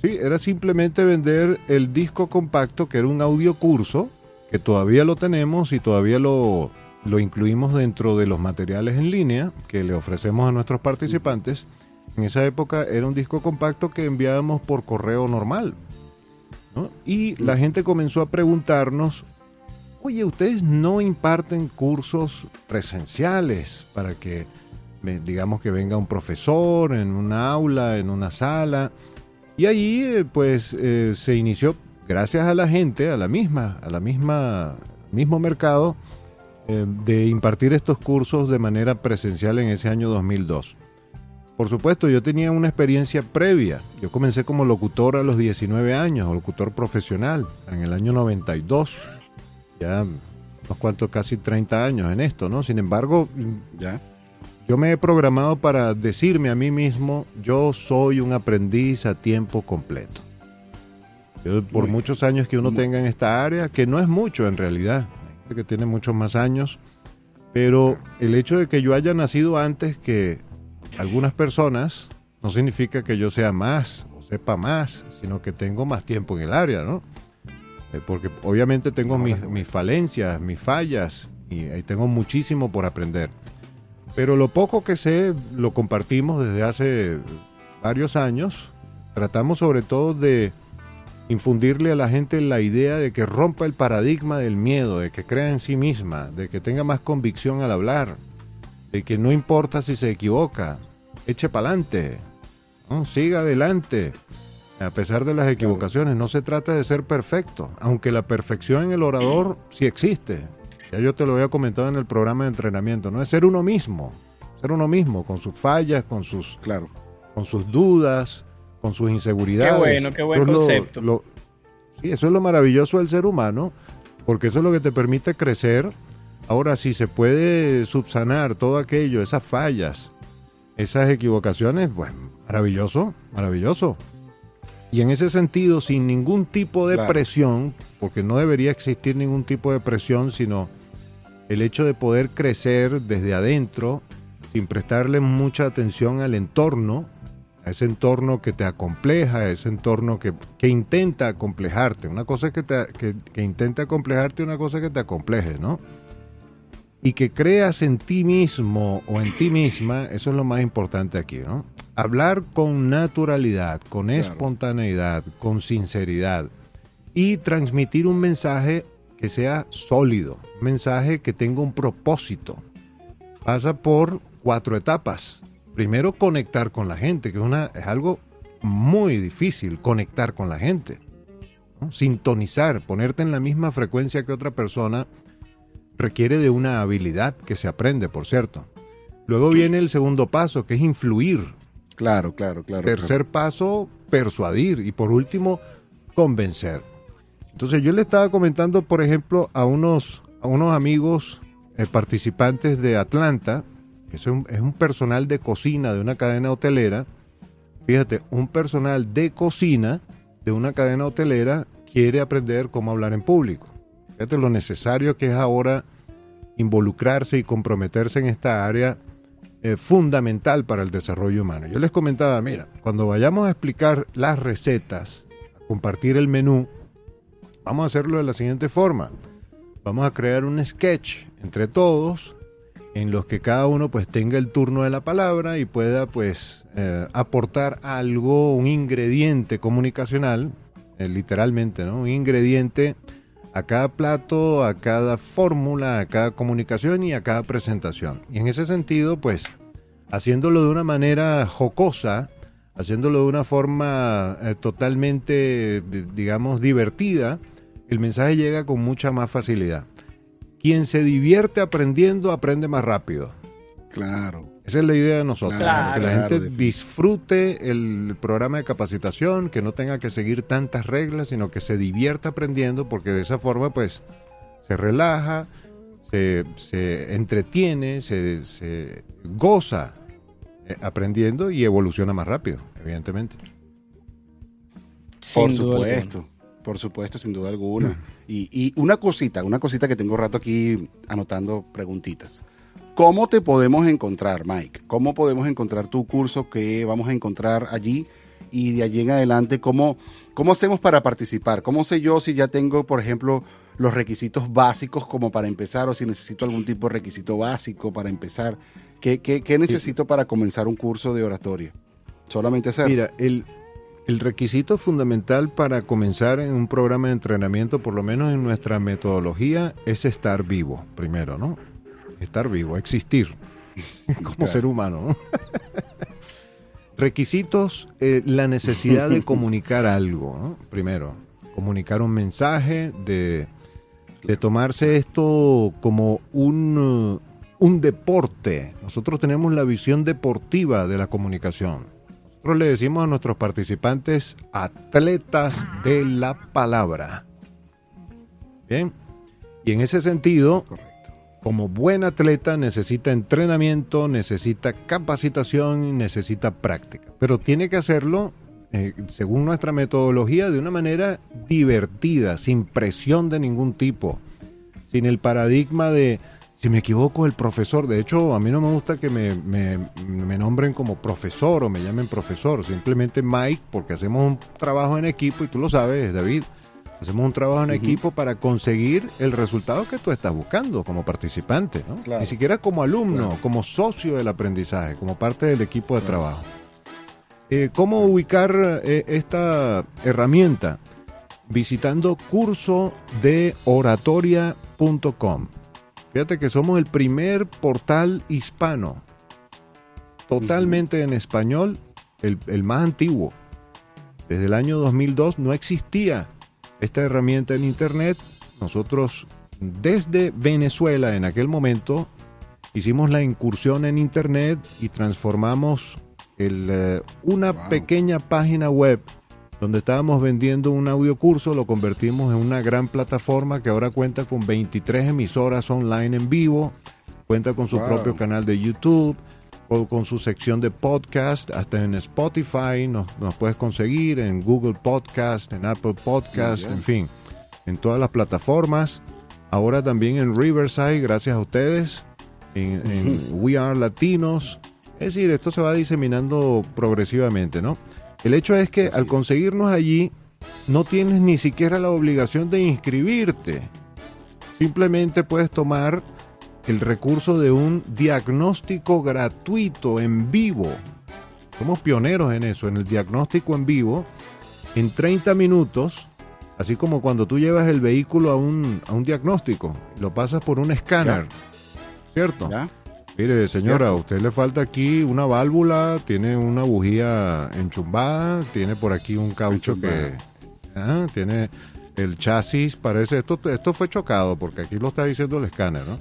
sí, era simplemente vender el disco compacto, que era un audiocurso, que todavía lo tenemos y todavía lo, lo incluimos dentro de los materiales en línea que le ofrecemos a nuestros participantes. En esa época era un disco compacto que enviábamos por correo normal. Y la gente comenzó a preguntarnos, oye, ustedes no imparten cursos presenciales para que, digamos que venga un profesor en una aula, en una sala. Y allí eh, pues eh, se inició, gracias a la gente, a la misma, a la misma, mismo mercado, eh, de impartir estos cursos de manera presencial en ese año 2002. Por supuesto, yo tenía una experiencia previa. Yo comencé como locutor a los 19 años, locutor profesional, en el año 92. Ya unos cuantos, casi 30 años en esto, ¿no? Sin embargo, ya. Yo me he programado para decirme a mí mismo, yo soy un aprendiz a tiempo completo. por muchos años que uno tenga en esta área, que no es mucho en realidad, que tiene muchos más años, pero el hecho de que yo haya nacido antes que algunas personas no significa que yo sea más o sepa más, sino que tengo más tiempo en el área, ¿no? Eh, porque obviamente tengo mis, falencias, mis fallas y ahí tengo muchísimo por aprender. Pero lo poco que sé lo compartimos desde hace varios años. Tratamos sobre todo de infundirle a la gente la idea de que rompa el paradigma del miedo, de que crea en sí misma, de que tenga más convicción al hablar, de que no importa si se equivoca, eche para adelante, siga adelante. A pesar de las equivocaciones, no se trata de ser perfecto, aunque la perfección en el orador sí existe. Ya yo te lo había comentado en el programa de entrenamiento, no es ser uno mismo, ser uno mismo, con sus fallas, con sus, claro. con sus dudas, con sus inseguridades. Qué bueno, qué buen concepto. sí, eso es lo maravilloso del ser humano, porque eso es lo que te permite crecer Ahora, si se puede subsanar todo aquello, esas fallas, esas equivocaciones, pues maravilloso, maravilloso. Y en ese sentido, sin ningún tipo de presión, porque no debería existir ningún tipo de presión, sino el hecho de poder crecer desde adentro, sin prestarle mucha atención al entorno, a ese entorno que te acompleja, a ese entorno que, intenta acomplejarte. Una cosa es que, te, que, que intenta acomplejarte, una cosa es que te acomplejes, ¿no? y que creas en ti mismo o en ti misma, eso es lo más importante aquí, ¿no? Hablar con naturalidad, con espontaneidad, con sinceridad y transmitir un mensaje que sea sólido, un mensaje que tenga un propósito. Pasa por cuatro etapas. Primero, conectar con la gente, que es, una, es algo muy difícil, conectar con la gente. Sintonizar, ponerte en la misma frecuencia que otra persona requiere de una habilidad que se aprende, por cierto. Luego viene el segundo paso, que es influir. Claro, claro, claro. Tercer paso, persuadir. Y por último, convencer. Entonces yo le estaba comentando, por ejemplo, a unos, a unos amigos eh, participantes de Atlanta, que es un, personal de cocina de una cadena hotelera. Fíjate, un personal de cocina de una cadena hotelera quiere aprender cómo hablar en público. Fíjate lo necesario que es ahora involucrarse y comprometerse en esta área eh, fundamental para el desarrollo humano. Yo les comentaba, mira, cuando vayamos a explicar las recetas, a compartir el menú, vamos a hacerlo de la siguiente forma. Vamos a crear un sketch entre todos en los que cada uno pues tenga el turno de la palabra y pueda pues eh, aportar algo, un ingrediente comunicacional, eh, literalmente, ¿no? Un ingrediente a cada plato, a cada fórmula, a cada comunicación y a cada presentación. Y en ese sentido, pues, haciéndolo de una manera jocosa, haciéndolo de una forma eh, totalmente, digamos, divertida, el mensaje llega con mucha más facilidad. quien se divierte aprendiendo aprende más rápido. Claro. Esa es la idea de nosotros, Claro, que la claro, gente disfrute el programa de capacitación, que no tenga que seguir tantas reglas, sino que se divierta aprendiendo, porque de esa forma pues se relaja, se, se entretiene, se, se goza eh, aprendiendo y evoluciona más rápido, evidentemente. Por Sin supuesto, por supuesto, sin duda alguna. Y, y una cosita, una cosita que tengo rato aquí anotando preguntitas. ¿Cómo te podemos encontrar, Mike? ¿Cómo podemos encontrar tu curso que vamos a encontrar allí? Y de allí en adelante, ¿cómo, ¿cómo hacemos para participar? ¿Cómo sé yo si ya tengo, por ejemplo, los requisitos básicos como para empezar o si necesito algún tipo de requisito básico para empezar? ¿Qué, qué- qué necesito para comenzar un curso de oratoria? Solamente hacer. Mira, el, el requisito fundamental para comenzar en un programa de entrenamiento, por lo menos en nuestra metodología, es estar vivo, primero, ¿no? Estar vivo, existir como Claro. ser humano. ¿no? Requisitos, eh, la necesidad de comunicar algo, ¿no? Primero, comunicar un mensaje, de, de tomarse esto como un, un deporte. Nosotros tenemos la visión deportiva de la comunicación. Nosotros le decimos a nuestros participantes atletas de la palabra. Bien. Y en ese sentido, Correcto. como buen atleta necesita entrenamiento, necesita capacitación y necesita práctica. Pero tiene que hacerlo, eh, según nuestra metodología, de una manera divertida, sin presión de ningún tipo, sin el paradigma de, si me equivoco, el profesor. De hecho, a mí no me gusta que me, me- me nombren como profesor o me llamen profesor, simplemente Mike, porque hacemos un trabajo en equipo y tú lo sabes, David. Hacemos un trabajo en equipo para conseguir el resultado que tú estás buscando como participante, ¿no? Claro. Ni siquiera como alumno, Claro. como socio del aprendizaje, como parte del equipo de Claro. trabajo. Eh, ¿Cómo ubicar eh, esta herramienta? Visitando curso de oratoria.com. Fíjate que somos el primer portal hispano, totalmente en español, el, el más antiguo. Desde el año 2002 no existía esta herramienta en Internet. Nosotros desde Venezuela en aquel momento hicimos la incursión en Internet y transformamos el, eh, una Wow. pequeña página web donde estábamos vendiendo un audiocurso, lo convertimos en una gran plataforma que ahora cuenta con 23 emisoras online en vivo, cuenta con su Wow. propio canal de YouTube, con, con su sección de podcast, hasta en Spotify nos, nos puedes conseguir, en Google Podcast, en Apple Podcast, en fin, en todas las plataformas. Ahora también en Riverside, gracias a ustedes, en, en We Are Latinos. Es decir, esto se va diseminando progresivamente, ¿no? El hecho es que Así al conseguirnos allí, no tienes ni siquiera la obligación de inscribirte. Simplemente puedes tomar el recurso de un diagnóstico gratuito en vivo. Somos pioneros en eso, en el diagnóstico en vivo, en 30 minutos, así como cuando tú llevas el vehículo a un, a un diagnóstico, lo pasas por un escáner, ¿cierto? ¿Ya? Mire, señora, a usted le falta aquí una válvula, tiene una bujía enchumbada, tiene por aquí un caucho que... Ah, tiene el chasis, parece... Esto, esto fue chocado, porque aquí lo está diciendo el escáner, ¿no?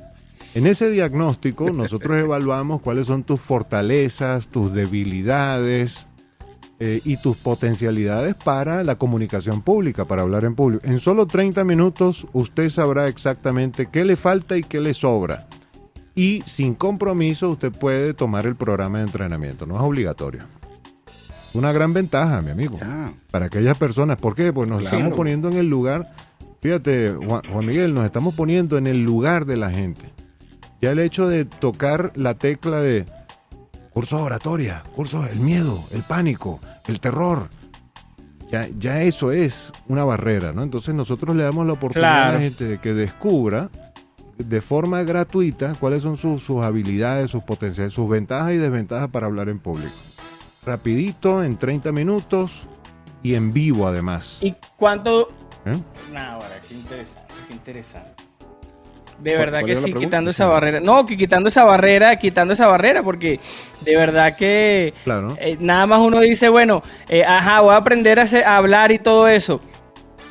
En ese diagnóstico nosotros evaluamos cuáles son tus fortalezas, tus debilidades eh, y tus potencialidades para la comunicación pública, para hablar en público. En solo 30 minutos usted sabrá exactamente qué le falta y qué le sobra. Y sin compromiso usted puede tomar el programa de entrenamiento, no es obligatorio. Una gran ventaja, mi amigo, Ya. para aquellas personas. ¿Por qué? Pues nos Claro. estamos poniendo en el lugar, fíjate, Juan, Juan Miguel, nos estamos poniendo en el lugar de la gente. Ya el hecho de tocar la tecla de curso de oratoria, curso el miedo, el pánico, el terror, ya, ya eso es una barrera, ¿no? Entonces nosotros le damos la oportunidad a la gente de que descubra de forma gratuita cuáles son sus, sus habilidades, sus potenciales, sus ventajas y desventajas para hablar en público. Rapidito, en 30 minutos y en vivo además. ¿Y cuánto? ¿Eh? Nah, ahora, qué interesante, qué interesante. De ¿Cuál- verdad que sí, quitando esa barrera. No, que quitando esa barrera, quitando esa barrera, porque de verdad que Claro. eh, nada más uno dice, bueno, eh, ajá, voy a aprender a, hacer- a hablar y todo eso.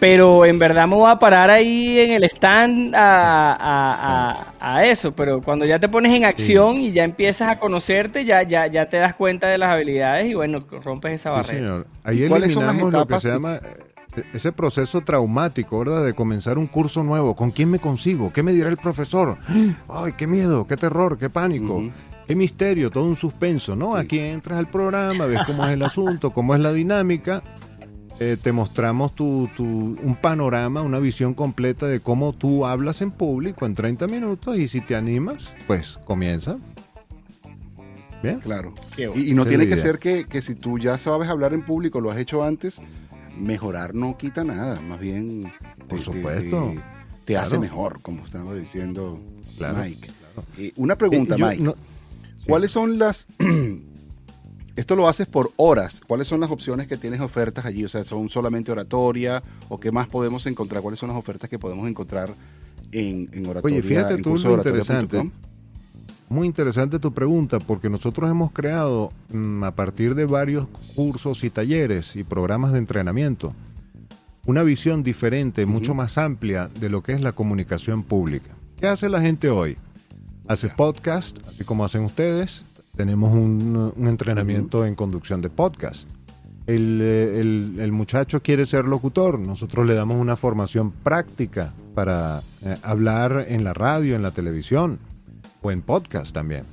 Pero en verdad me voy a parar ahí en el stand a, eso. Pero cuando ya te pones en acción y ya empiezas a conocerte, ya, ya, ya te das cuenta de las habilidades y bueno, rompes esa barrera. Señor. Ahí eliminamos lo que se llama eh, ese proceso traumático, ¿verdad? De comenzar un curso nuevo. ¿Con quién me consigo? ¿Qué me dirá el profesor? ¡Ay, qué miedo, qué terror, qué pánico! Qué misterio, todo un suspenso, ¿no? Aquí entras al programa, ves cómo es el asunto, cómo es la dinámica eh, te mostramos tu, un panorama, una visión completa de cómo tú hablas en público en 30 minutos y si te animas, pues comienza. Bien. Claro. Y, no tiene que ser que, si tú ya sabes hablar en público, lo has hecho antes, mejorar no quita nada, más bien... Por supuesto. Te, hace mejor, como estaba diciendo Mike. Eh, una pregunta, eh, Mike. ¿Cuáles son las Esto lo haces por horas. ¿Cuáles son las opciones que tienes ofertas allí? O sea, ¿son solamente oratoria o qué más podemos encontrar? ¿Cuáles son las ofertas que podemos encontrar en, oratoria? Oye, fíjate tú lo interesante. Muy interesante tu pregunta porque nosotros hemos creado mm, a partir de varios cursos y talleres y programas de entrenamiento una visión diferente, mucho más amplia de lo que es la comunicación pública. ¿Qué hace la gente hoy? Hace podcast, así como hacen ustedes, tenemos un, entrenamiento en conducción de podcast. Eh, el, muchacho quiere ser locutor, nosotros le damos una formación práctica para eh, hablar en la radio, en la televisión o en podcast también.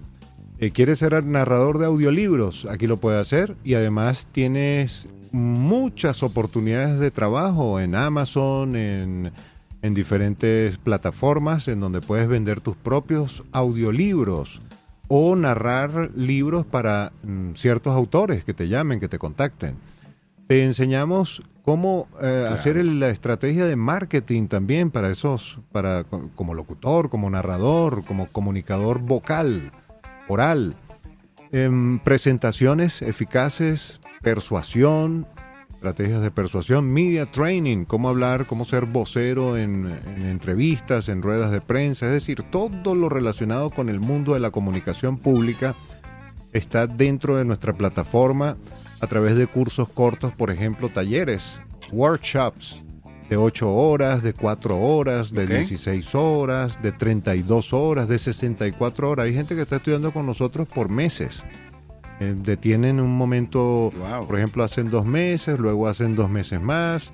Eh, quiere ser narrador de audiolibros, aquí lo puede hacer y además tienes muchas oportunidades de trabajo en Amazon, en, en diferentes plataformas en donde puedes vender tus propios audiolibros o narrar libros para mm, ciertos autores que te llamen, que te contacten. Te enseñamos cómo eh, hacer la estrategia de marketing también para esos, para como locutor, como narrador, como comunicador vocal, oral. Em, presentaciones eficaces, persuasión, estrategias de persuasión, media training, cómo hablar, cómo ser vocero en, entrevistas, en ruedas de prensa, es decir, todo lo relacionado con el mundo de la comunicación pública está dentro de nuestra plataforma a través de cursos cortos, por ejemplo, talleres, workshops de 8 horas, de 4 horas, de 16 horas, de 32 horas, de 64 horas. Hay gente que está estudiando con nosotros por meses. Eh, detienen un momento, por ejemplo, hacen dos meses, luego hacen dos meses más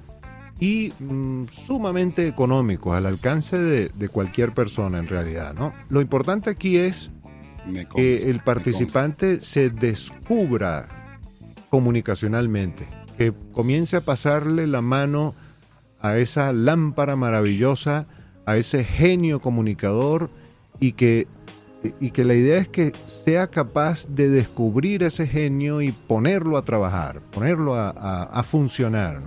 y mm, sumamente económicos, al alcance de, cualquier persona en realidad. ¿no? Lo importante aquí es que el participante se descubra comunicacionalmente, que comience a pasarle la mano a esa lámpara maravillosa, a ese genio comunicador y que y que la idea es que sea capaz de descubrir ese genio y ponerlo a trabajar, ponerlo a, funcionar.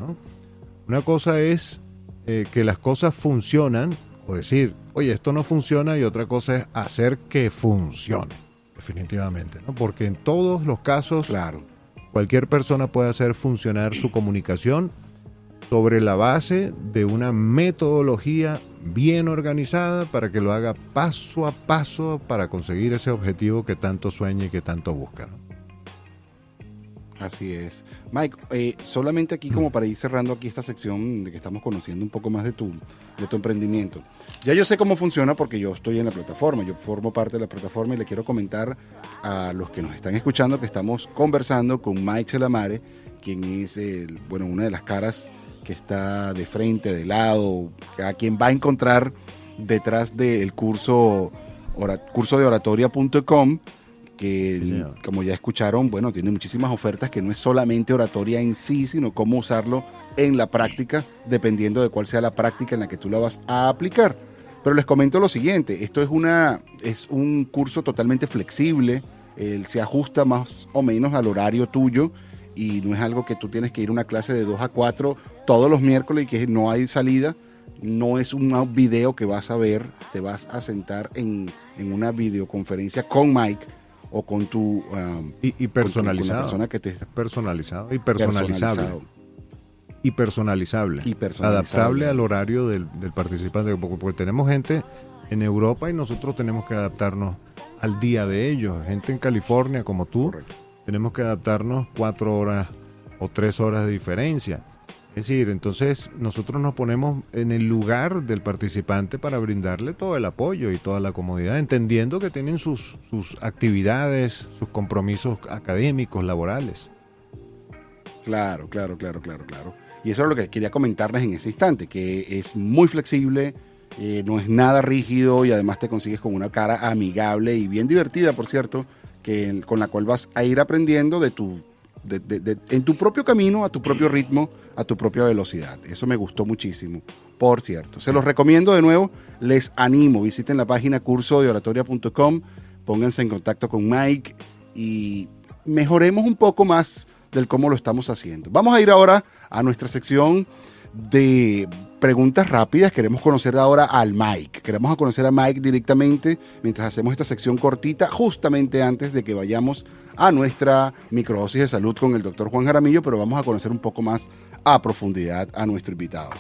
Una cosa es eh, que las cosas funcionan, o decir, oye, esto no funciona, y otra cosa es hacer que funcione, definitivamente, ¿no? porque en todos los casos, claro. cualquier persona puede hacer funcionar su comunicación sobre la base de una metodología bien organizada para que lo haga paso a paso para conseguir ese objetivo que tanto sueña y que tanto busca. Así es. Mike, eh, solamente aquí como para ir cerrando aquí esta sección de que estamos conociendo un poco más de tu, de tu emprendimiento. Ya yo sé cómo funciona porque yo estoy en la plataforma, yo formo parte de la plataforma y le quiero comentar a los que nos están escuchando que estamos conversando con Mike Chelamare, quien es el, bueno, una de las caras que está de frente, de lado, a quien va a encontrar detrás del curso, curso de oratoria.com, que como ya escucharon, bueno, tiene muchísimas ofertas que no es solamente oratoria en sí, sino cómo usarlo en la práctica, dependiendo de cuál sea la práctica en la que tú la vas a aplicar. Pero les comento lo siguiente, esto es, una, es un curso totalmente flexible, él se ajusta más o menos al horario tuyo y no es algo que tú tienes que ir a una clase de 2 a 4 todos los miércoles y que no hay salida. No es un video que vas a ver, te vas a sentar en, una videoconferencia con Mike o con tu... Um, y, personalizado. persona que te... Personalizado y personalizable. Y personalizable. Y personalizable. Adaptable al horario del, participante. Porque, tenemos gente en Europa y nosotros tenemos que adaptarnos al día de ellos. Gente en California como tú tenemos que adaptarnos cuatro horas o tres horas de diferencia. Es decir, entonces nosotros nos ponemos en el lugar del participante para brindarle todo el apoyo y toda la comodidad, entendiendo que tienen sus, sus actividades, sus compromisos académicos, laborales. Claro, claro, claro, claro, claro. Y eso es lo que quería comentarles en ese instante, que es muy flexible, eh, no es nada rígido y además te consigues con una cara amigable y bien divertida, por cierto, que, con la cual vas a ir aprendiendo de tu en tu propio camino, a tu propio ritmo, a tu propia velocidad. Eso me gustó muchísimo, por cierto. Se los recomiendo de nuevo, les animo, visiten la página curso de oratoria.com, pónganse en contacto con Mike y mejoremos un poco más del cómo lo estamos haciendo. Vamos a ir ahora a nuestra sección de preguntas rápidas. Queremos conocer ahora al Mike. Queremos conocer a Mike directamente mientras hacemos esta sección cortita, justamente antes de que vayamos a nuestra microdosis de salud con el doctor Juan Jaramillo, pero vamos a conocer un poco más a profundidad a nuestro invitado.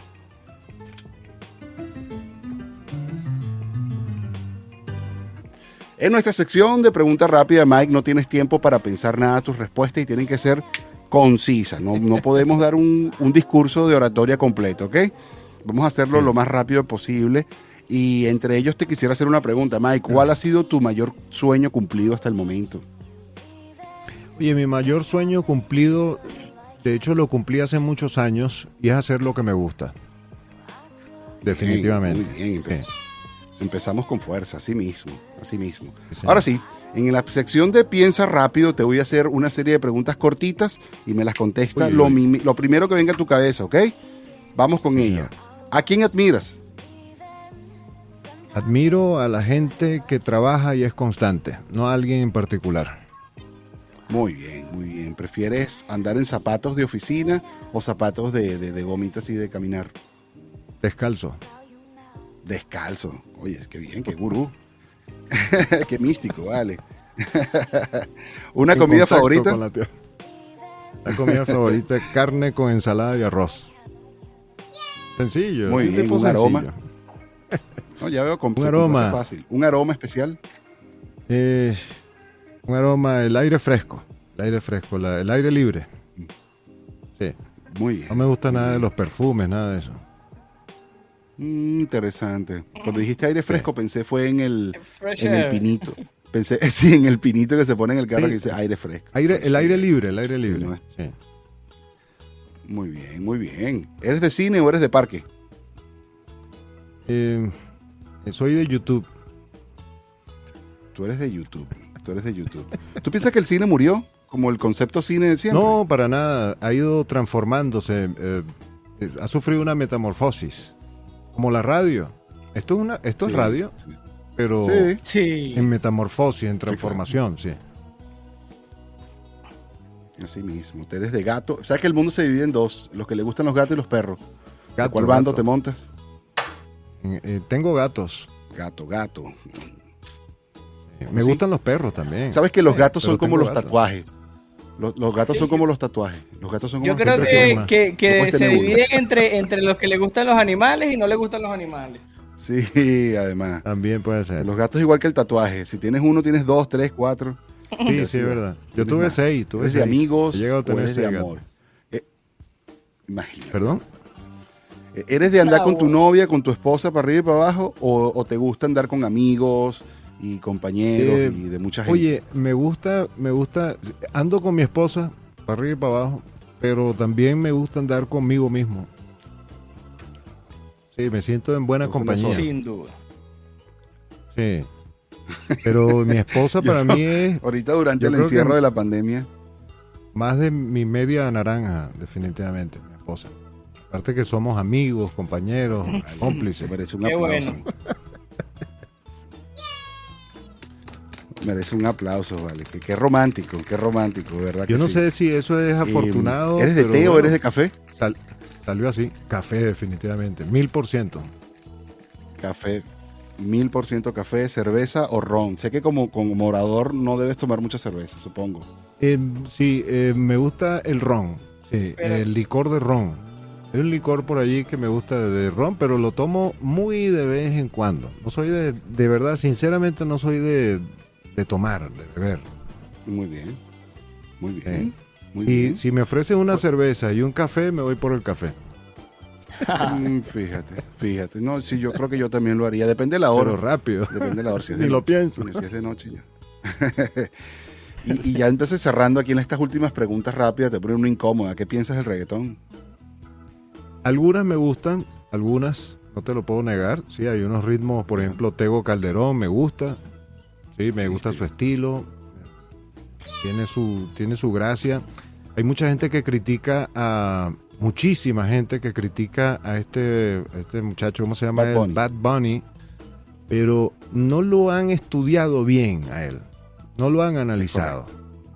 En nuestra sección de preguntas rápidas, Mike, no tienes tiempo para pensar nada tus respuestas y tienen que ser concisas. No, no podemos dar un, un, discurso de oratoria completo, ¿ok? Vamos a hacerlo lo más rápido posible. Y entre ellos te quisiera hacer una pregunta, Mike. ¿Cuál ha sido tu mayor sueño cumplido hasta el momento? Oye, mi mayor sueño cumplido, de hecho lo cumplí hace muchos años, y es hacer lo que me gusta. Definitivamente. Muy bien, Empezamos con fuerza, así mismo, así mismo. Ahora sí, en la sección de piensa rápido te voy a hacer una serie de preguntas cortitas y me las contesta lo, lo, primero que venga a tu cabeza, ¿ok? Vamos con ella. ¿A quién admiras? Admiro a la gente que trabaja y es constante, no a alguien en particular. Muy bien, muy bien. ¿Prefieres andar en zapatos de oficina o zapatos de, de, gomitas y de caminar? Descalzo. Descalzo. Oye, es que bien, qué gurú. qué místico, vale. ¿Una comida favorita? La, la, comida favorita, carne con ensalada y arroz. Sencillo. Muy bien, un aroma. No, ya veo con un aroma fácil. ¿Un aroma especial? Eh, un aroma, el aire fresco. El aire fresco, el aire libre. Sí. Muy bien. No me gusta nada de los perfumes, nada de eso. Mm, interesante. Cuando dijiste aire fresco, pensé fue en el, en el pinito. Pensé, sí, en el pinito que se pone en el carro que dice aire fresco. Aire, el aire libre, el aire libre. Sí. Muy bien, muy bien. ¿Eres de cine o eres de parque? Eh, soy de YouTube. Tú eres de YouTube tú eres de YouTube. ¿Tú piensas que el cine murió? Como el concepto cine de siempre. No, para nada. Ha ido transformándose. Eh, eh, ha sufrido una metamorfosis. Como la radio. Esto es, una, esto es radio, pero en metamorfosis, en transformación, sí. Así mismo. Tú eres de gato. ¿Sabes que el mundo se divide en dos? Los que le gustan los gatos y los perros. ¿A cuál bando te montas? Eh, tengo gatos. Gato, gato. Me gustan los perros también. ¿Sabes que los gatos son como los tatuajes? Los, gatos son como los tatuajes. Los gatos son como Yo creo que, se dividen entre, entre los que les gustan los animales y no les gustan los animales. Sí, además. También puede ser. Los gatos igual que el tatuaje. Si tienes uno, tienes dos, tres, cuatro. Sí, sí, es verdad. Yo tuve seis. Tuve ¿Eres de amigos o eres de amor? Eh, imagínate. ¿Perdón? Eh, ¿Eres de andar con tu novia, con tu esposa para arriba y para abajo? ¿O, o te gusta andar con amigos? y compañeros eh, y de mucha gente. Oye, me gusta, me gusta, ando con mi esposa para arriba y para abajo, pero también me gusta andar conmigo mismo. Sí, me siento en buena compañía. Sin duda. Sí. Pero mi esposa para mí es... Ahorita durante el encierro de la pandemia. Más de mi media naranja, definitivamente, mi esposa. Aparte que somos amigos, compañeros, cómplices. Merece un aplauso. merece un aplauso, vale. Qué, romántico, qué romántico, ¿verdad? Yo no sé si eso es afortunado. ¿Eres de té o eres de café? salió así, café definitivamente, mil por ciento. Café, mil por ciento café, cerveza o ron. Sé que como, como morador no debes tomar mucha cerveza, supongo. Eh, sí, eh, me gusta el ron, sí, el licor de ron. Hay un licor por allí que me gusta de ron, pero lo tomo muy de vez en cuando. No soy de, de verdad, sinceramente no soy de, de tomar, de beber. Muy bien, muy bien. si, si me ofrecen una cerveza y un café, me voy por el café. Mm, fíjate, fíjate. No, sí, yo creo que yo también lo haría. Depende de la hora. Pero rápido. Depende de la hora. Si es Ni de lo noche. pienso. Si es de noche ya. y, y ya entonces cerrando aquí en estas últimas preguntas rápidas, te ponen una incómoda. ¿Qué piensas del reggaetón? Algunas me gustan, algunas no te lo puedo negar. Sí, hay unos ritmos, por ejemplo, Tego Calderón me gusta. Sí, me gusta su estilo. Tiene su, tiene su gracia. Hay mucha gente que critica a. Muchísima gente que critica a este, a este muchacho, ¿cómo se llama? Bad? Bunny. Bad Bunny. Pero no lo han estudiado bien a él. No lo han analizado.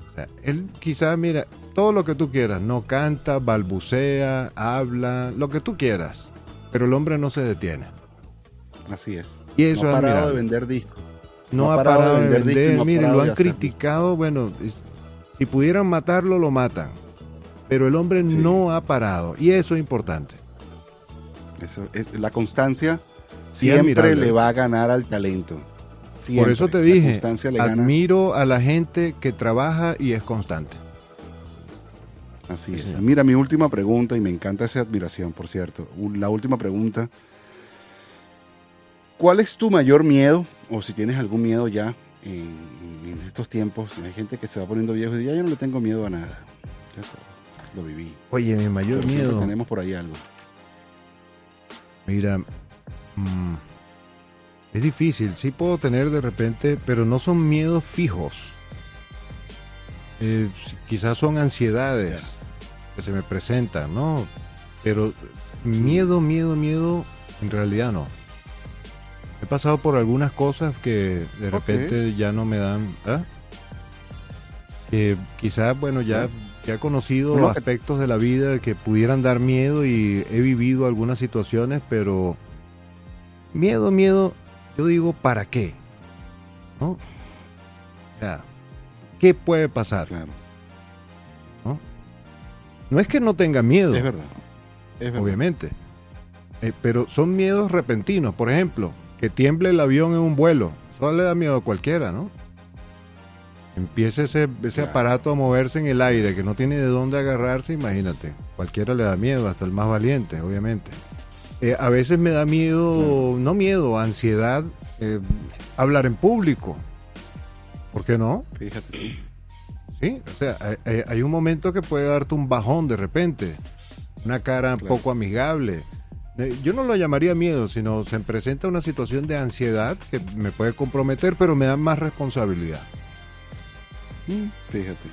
O sea, él quizás, mira, todo lo que tú quieras, no canta, balbucea, habla, lo que tú quieras, pero el hombre no se detiene. Así es. Y eso no ha parado admirable. de vender discos. No, ha parado, de vender, discos no ha mire, parado lo han criticado, bueno, es- si pudieran matarlo, lo matan. Pero el hombre Sí. no ha parado, y eso es importante. Eso es- la constancia siempre le va a ganar al talento. Por eso te dije, gana. admiro a la gente que trabaja y es constante. Así Sí, es. Mira, mi última pregunta, y me encanta esa admiración, por cierto. La última pregunta. ¿Cuál es tu mayor miedo? O si tienes algún miedo ya en, en estos tiempos. Hay gente que se va poniendo viejo y dice, "Ya yo no le tengo miedo a nada. Ya lo viví. Oye, mi mayor Pero miedo, tenemos por ahí algo. mira, mm, es difícil, sí puedo tener de repente, pero no son miedos fijos. Eh, quizás son ansiedades que se me presentan, ¿no? Pero miedo, miedo, miedo, en realidad no. He pasado por algunas cosas que de repente ya no me dan... ¿ah? Que quizás, bueno, ya, ya he conocido eh, aspectos de la vida que pudieran dar miedo y he vivido algunas situaciones, pero miedo, miedo, yo digo, ¿para qué? ¿No? O sea, ¿qué puede pasar? Claro. No es que no tenga miedo, Es verdad. Es verdad. obviamente, eh, pero son miedos repentinos. Por ejemplo, que tiemble el avión en un vuelo, eso le da miedo a cualquiera, ¿no? Empieza ese, ese Claro. aparato a moverse en el aire que no tiene de dónde agarrarse, imagínate. Cualquiera le da miedo, hasta el más valiente, obviamente. Eh, a veces me da miedo, no miedo, ansiedad, eh, hablar en público. ¿Por qué no? Fíjate. Sí, o sea, hay, un momento que puede darte un bajón de repente, una cara Claro. poco amigable. Eh, Yo no lo llamaría miedo, sino se presenta una situación de ansiedad que me puede comprometer, pero me da más responsabilidad. Mm, Fíjate.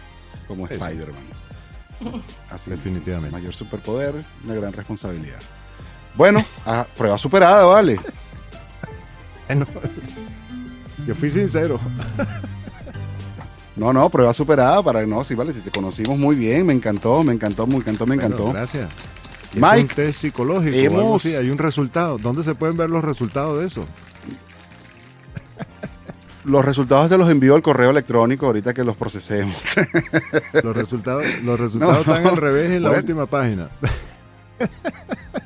Como. Spider-Man. Así. Definitivamente. Mayor superpoder, una gran responsabilidad. Bueno, ah, prueba superada, vale. Yo fui sincero. No, no, prueba superada para no, sí, vale, si te conocimos muy bien, me encantó, me encantó, me encantó, me encantó. Bueno, gracias. Mike, es un test psicológico algo hemos- así, hay un resultado. ¿Dónde se pueden ver los resultados de eso? Los resultados te los envío al correo electrónico ahorita que los procesemos. Los resultados, los resultados están al revés en la Bueno. última página.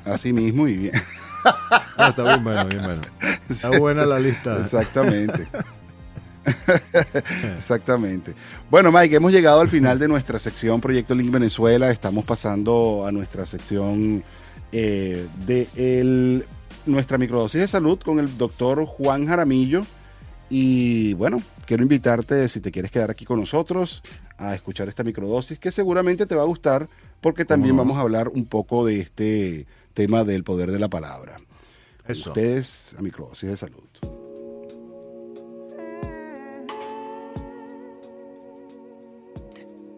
Así mismo y bien. Ah, está bien bueno, bien bueno. Está buena la lista. Exactamente. Exactamente. Bueno, Mike, hemos llegado al final de nuestra sección Proyecto Link Venezuela. Estamos pasando a nuestra sección eh, de el- nuestra microdosis de salud con el doctor Juan Jaramillo. Y bueno, quiero invitarte, si te quieres quedar aquí con nosotros, a escuchar esta microdosis que seguramente te va a gustar porque también vamos a hablar un poco de este tema del poder de la palabra. Eso. Ustedes a microdosis de salud.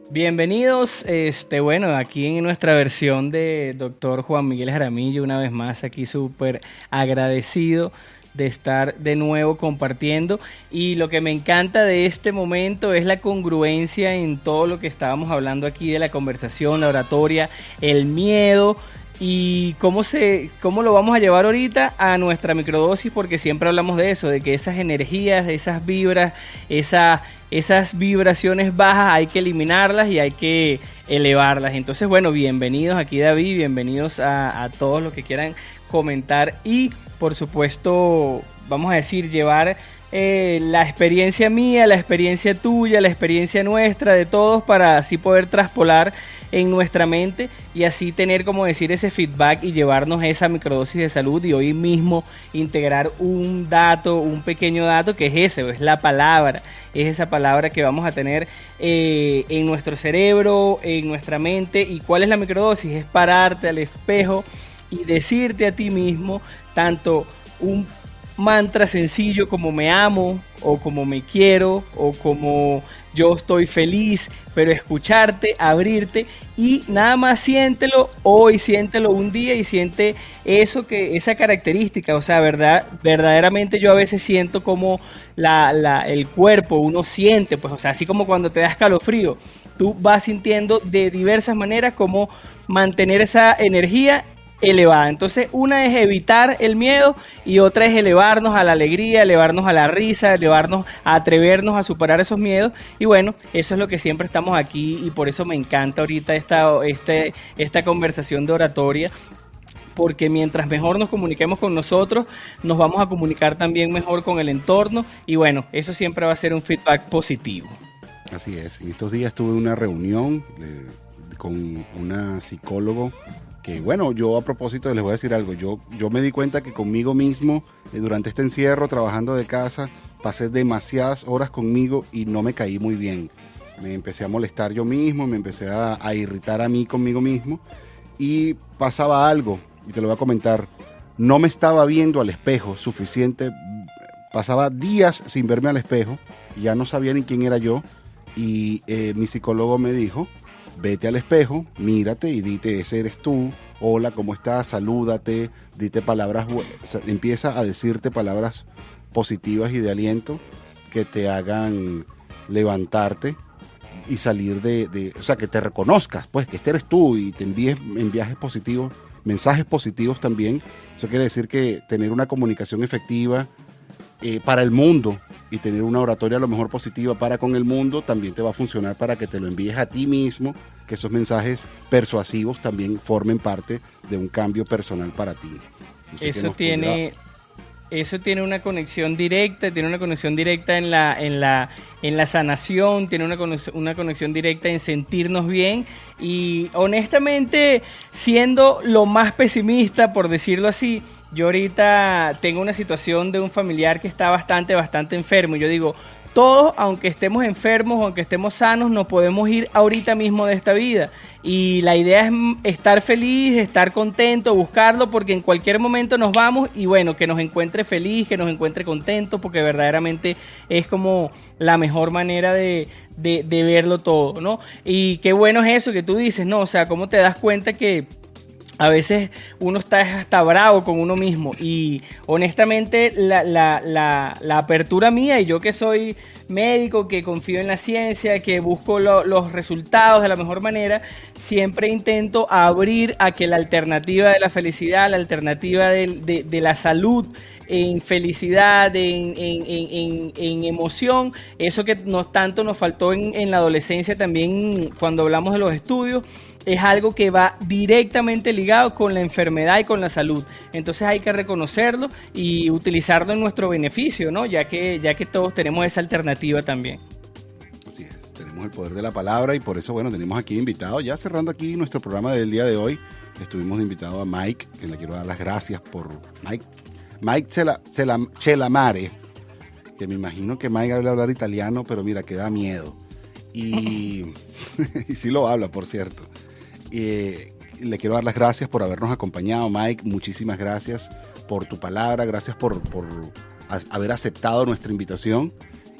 Bienvenidos, este, bueno, aquí en nuestra versión de Doctor Juan Miguel Jaramillo, una vez más aquí súper agradecido de estar de nuevo compartiendo y lo que me encanta de este momento es la congruencia en todo lo que estábamos hablando aquí de la conversación, la oratoria, el miedo y cómo se cómo lo vamos a llevar ahorita a nuestra microdosis porque siempre hablamos de eso, de que esas energías, esas vibras, esa, esas vibraciones bajas hay que eliminarlas y hay que elevarlas. Entonces, bueno, bienvenidos aquí David, bienvenidos a, a todos los que quieran comentar y por supuesto, vamos a decir, llevar eh, la experiencia mía, la experiencia tuya, la experiencia nuestra, de todos, para así poder traspolar en nuestra mente y así tener, como decir, ese feedback y llevarnos esa microdosis de salud y hoy mismo integrar un dato, un pequeño dato que es ese, es la palabra, es esa palabra que vamos a tener eh, en nuestro cerebro, en nuestra mente. ¿Y cuál es la microdosis? Es pararte al espejo y decirte a ti mismo tanto un mantra sencillo como me amo o como me quiero o como yo estoy feliz, pero escucharte, abrirte y nada más siéntelo hoy, siéntelo un día y siente eso que esa característica, o sea, verdad, verdaderamente yo a veces siento como la, el cuerpo, uno siente, pues, o sea, así como cuando te das calofrío, tú vas sintiendo de diversas maneras como mantener esa energía elevada. Entonces, una es evitar el miedo y otra es elevarnos a la alegría, elevarnos a la risa, elevarnos a atrevernos a superar esos miedos. Y bueno, eso es lo que siempre estamos aquí y por eso me encanta ahorita esta, este, esta conversación de oratoria. Porque mientras mejor nos comuniquemos con nosotros, nos vamos a comunicar también mejor con el entorno. Y bueno, eso siempre va a ser un feedback positivo. Así es. En estos días tuve una reunión eh, con una psicólogo que bueno, yo a propósito les voy a decir algo, yo, yo me di cuenta que conmigo mismo, eh, durante este encierro, trabajando de casa, pasé demasiadas horas conmigo y no me caí muy bien. Me empecé a molestar yo mismo, me empecé a, a irritar a mí conmigo mismo y pasaba algo, y te lo voy a comentar, no me estaba viendo al espejo suficiente, pasaba días sin verme al espejo, ya no sabía ni quién era yo y eh, mi psicólogo me dijo, vete al espejo, mírate y dite, ese eres tú, hola, ¿cómo estás? Salúdate, dite palabras, empieza a decirte palabras positivas y de aliento que te hagan levantarte y salir de, o sea, que te reconozcas, pues, que este eres tú y te envíes viajes positivos, mensajes positivos también. Eso quiere decir que tener una comunicación efectiva eh, para el mundo y tener una oratoria a lo mejor positiva para con el mundo también te va a funcionar para que te lo envíes a ti mismo, que esos mensajes persuasivos también formen parte de un cambio personal para ti. Eso tiene, eso tiene una conexión directa, tiene una conexión directa en la, en la, en la sanación, tiene una, una conexión directa en sentirnos bien y honestamente, siendo lo más pesimista, por decirlo así, yo ahorita tengo una situación de un familiar que está bastante, bastante enfermo y yo digo, todos, aunque estemos enfermos, aunque estemos sanos, no podemos ir ahorita mismo de esta vida. Y la idea es estar feliz, estar contento, buscarlo, porque en cualquier momento nos vamos y bueno, que nos encuentre feliz, que nos encuentre contento, porque verdaderamente es como la mejor manera de, de, de verlo todo, ¿no? Y qué bueno es eso que tú dices, ¿no? O sea, cómo te das cuenta que a veces uno está hasta bravo con uno mismo y honestamente la, la, la, apertura mía y yo que soy médico, que confío en la ciencia, que busco los resultados de la mejor manera, siempre intento abrir a que la alternativa de la felicidad, la alternativa de, de, la salud, en felicidad, en, en, en, emoción, eso que nos, tanto nos faltó en, la adolescencia también cuando hablamos de los estudios, es algo que va directamente ligado con la enfermedad y con la salud. Entonces hay que reconocerlo y utilizarlo en nuestro beneficio, ¿no? Ya que, ya que todos tenemos esa alternativa también. Así es, tenemos el poder de la palabra y por eso, bueno, tenemos aquí invitado, ya cerrando aquí nuestro programa del día de hoy, estuvimos invitados a Mike, que le quiero dar las gracias por Mike Mike Chelamare, que me imagino que Mike habla hablar italiano, pero mira, que da miedo. Y, y sí lo habla, por cierto. Le quiero dar las gracias por habernos acompañado, Mike. Muchísimas gracias por tu palabra, gracias por, por haber aceptado nuestra invitación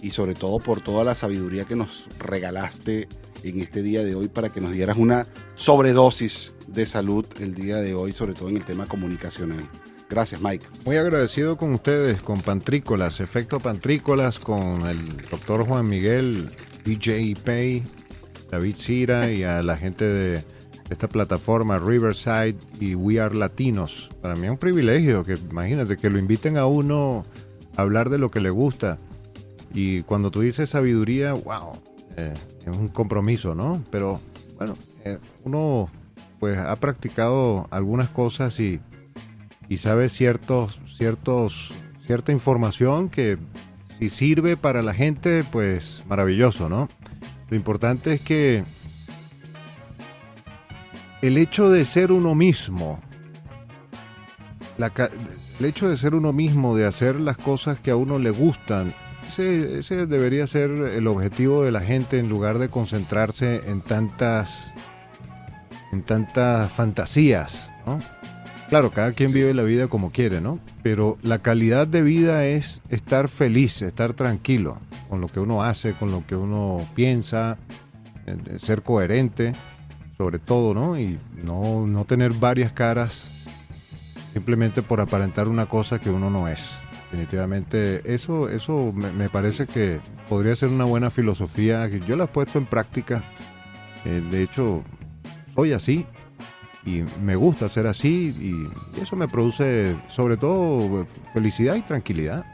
y sobre todo por toda la sabiduría que nos regalaste en este día de hoy para que nos dieras una sobredosis de salud el día de hoy, sobre todo en el tema comunicacional. Gracias, Mike. Muy agradecido con ustedes, con Pantrícolas, Efecto Pantrícolas, con el doctor Juan Miguel, DJ Pay, David Cira y a la gente esta plataforma Riverside y We Are Latinos. Para mí es un privilegio que, imagínate, que lo inviten a uno a hablar de lo que le gusta. Y cuando tú dices sabiduría, wow, eh, es un compromiso, ¿no? Pero bueno, eh, uno pues ha practicado algunas cosas y y sabe ciertos, ciertos, cierta información que si sirve para la gente, pues maravilloso, ¿no? Lo importante es que el hecho de ser uno mismo, el hecho de ser uno mismo, de hacer las cosas que a uno le gustan, ese, ese, debería ser el objetivo de la gente en lugar de concentrarse en tantas, en tantas fantasías, ¿no? Claro, cada quien vive la vida como quiere, ¿no? Pero la calidad de vida es estar feliz, estar tranquilo con lo que uno hace, con lo que uno piensa, ser coherente, sobre todo, ¿no? Y no, no tener varias caras simplemente por aparentar una cosa que uno no es. Definitivamente, eso, eso me, parece que podría ser una buena filosofía. Yo la he puesto en práctica. Eh, de hecho, soy así y me gusta ser así y eso me produce sobre todo felicidad y tranquilidad.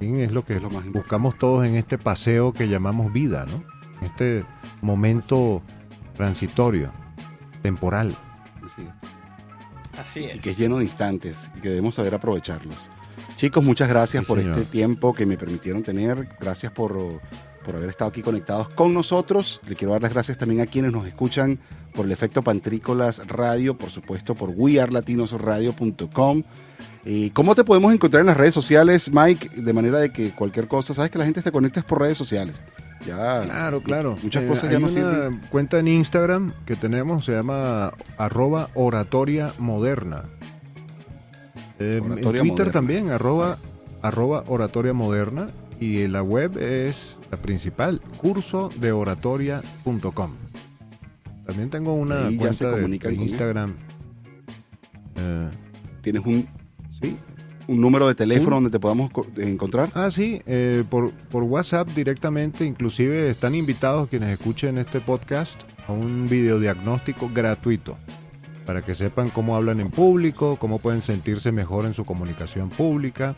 Es lo que buscamos todos en este paseo que llamamos vida, ¿no? Este momento transitorio, temporal. Así es. Y que es lleno de instantes y que debemos saber aprovecharlos. Chicos, muchas gracias por este tiempo que me permitieron tener. Gracias por, por haber estado aquí conectados con nosotros. Le quiero dar las gracias también a quienes nos escuchan por el efecto Pantrícolas Radio, por supuesto por wearlatinosradio.com. ¿Y ¿Cómo te podemos encontrar en las redes sociales, Mike? De manera de que cualquier cosa, sabes que la gente te conecta por redes sociales. Ya, claro, claro. Muchas eh, cosas ya hay una cuenta en Instagram que tenemos, se llama arroba oratoria moderna. Eh, en Twitter también, arroba, arroba oratoria moderna. Y la web es la principal, curso de oratoria.com. También tengo una cuenta de, Instagram. Eh, ¿Tienes un, ¿sí? Un número de teléfono donde te podamos encontrar? Ah, sí, eh, por, por WhatsApp directamente. Inclusive están invitados quienes escuchen este podcast a un videodiagnóstico gratuito para que sepan cómo hablan en público, cómo pueden sentirse mejor en su comunicación pública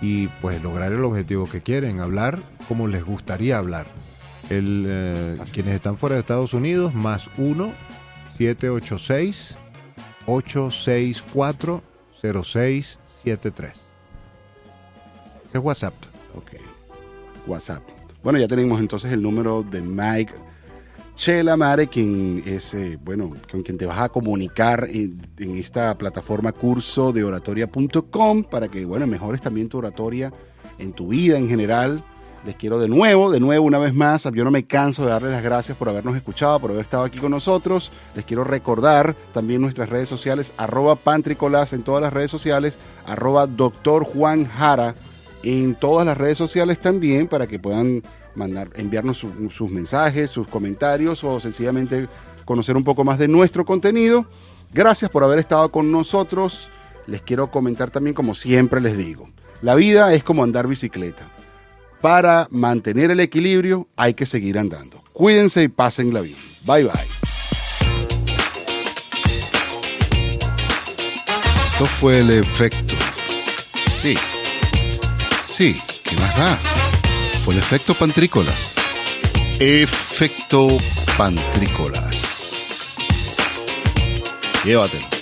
y pues lograr el objetivo que quieren, hablar como les gustaría hablar. El, eh, quienes están fuera de Estados Unidos, más 1 786 864 0673. Ese es WhatsApp. Ok. WhatsApp. Bueno, ya tenemos entonces el número de Mike Chela Mare, quien es, eh, bueno, con quien te vas a comunicar en, en esta plataforma curso de oratoria.com para que, bueno, mejores también tu oratoria en tu vida en general les quiero de nuevo, de nuevo, una vez más, yo no me canso de darles las gracias por habernos escuchado, por haber estado aquí con nosotros. Les quiero recordar también nuestras redes sociales, arroba pantricolas en todas las redes sociales, arroba doctor Juan Jara en todas las redes sociales también para que puedan mandar, enviarnos sus mensajes, sus comentarios o sencillamente conocer un poco más de nuestro contenido. Gracias por haber estado con nosotros. Les quiero comentar también, como siempre les digo, la vida es como andar bicicleta para mantener el equilibrio hay que seguir andando. Cuídense y pasen la vida. Bye bye. Esto fue el efecto. Sí. Sí, ¿qué más da? Fue el efecto pantrícolas. Efecto pantrícolas. Llévatelo.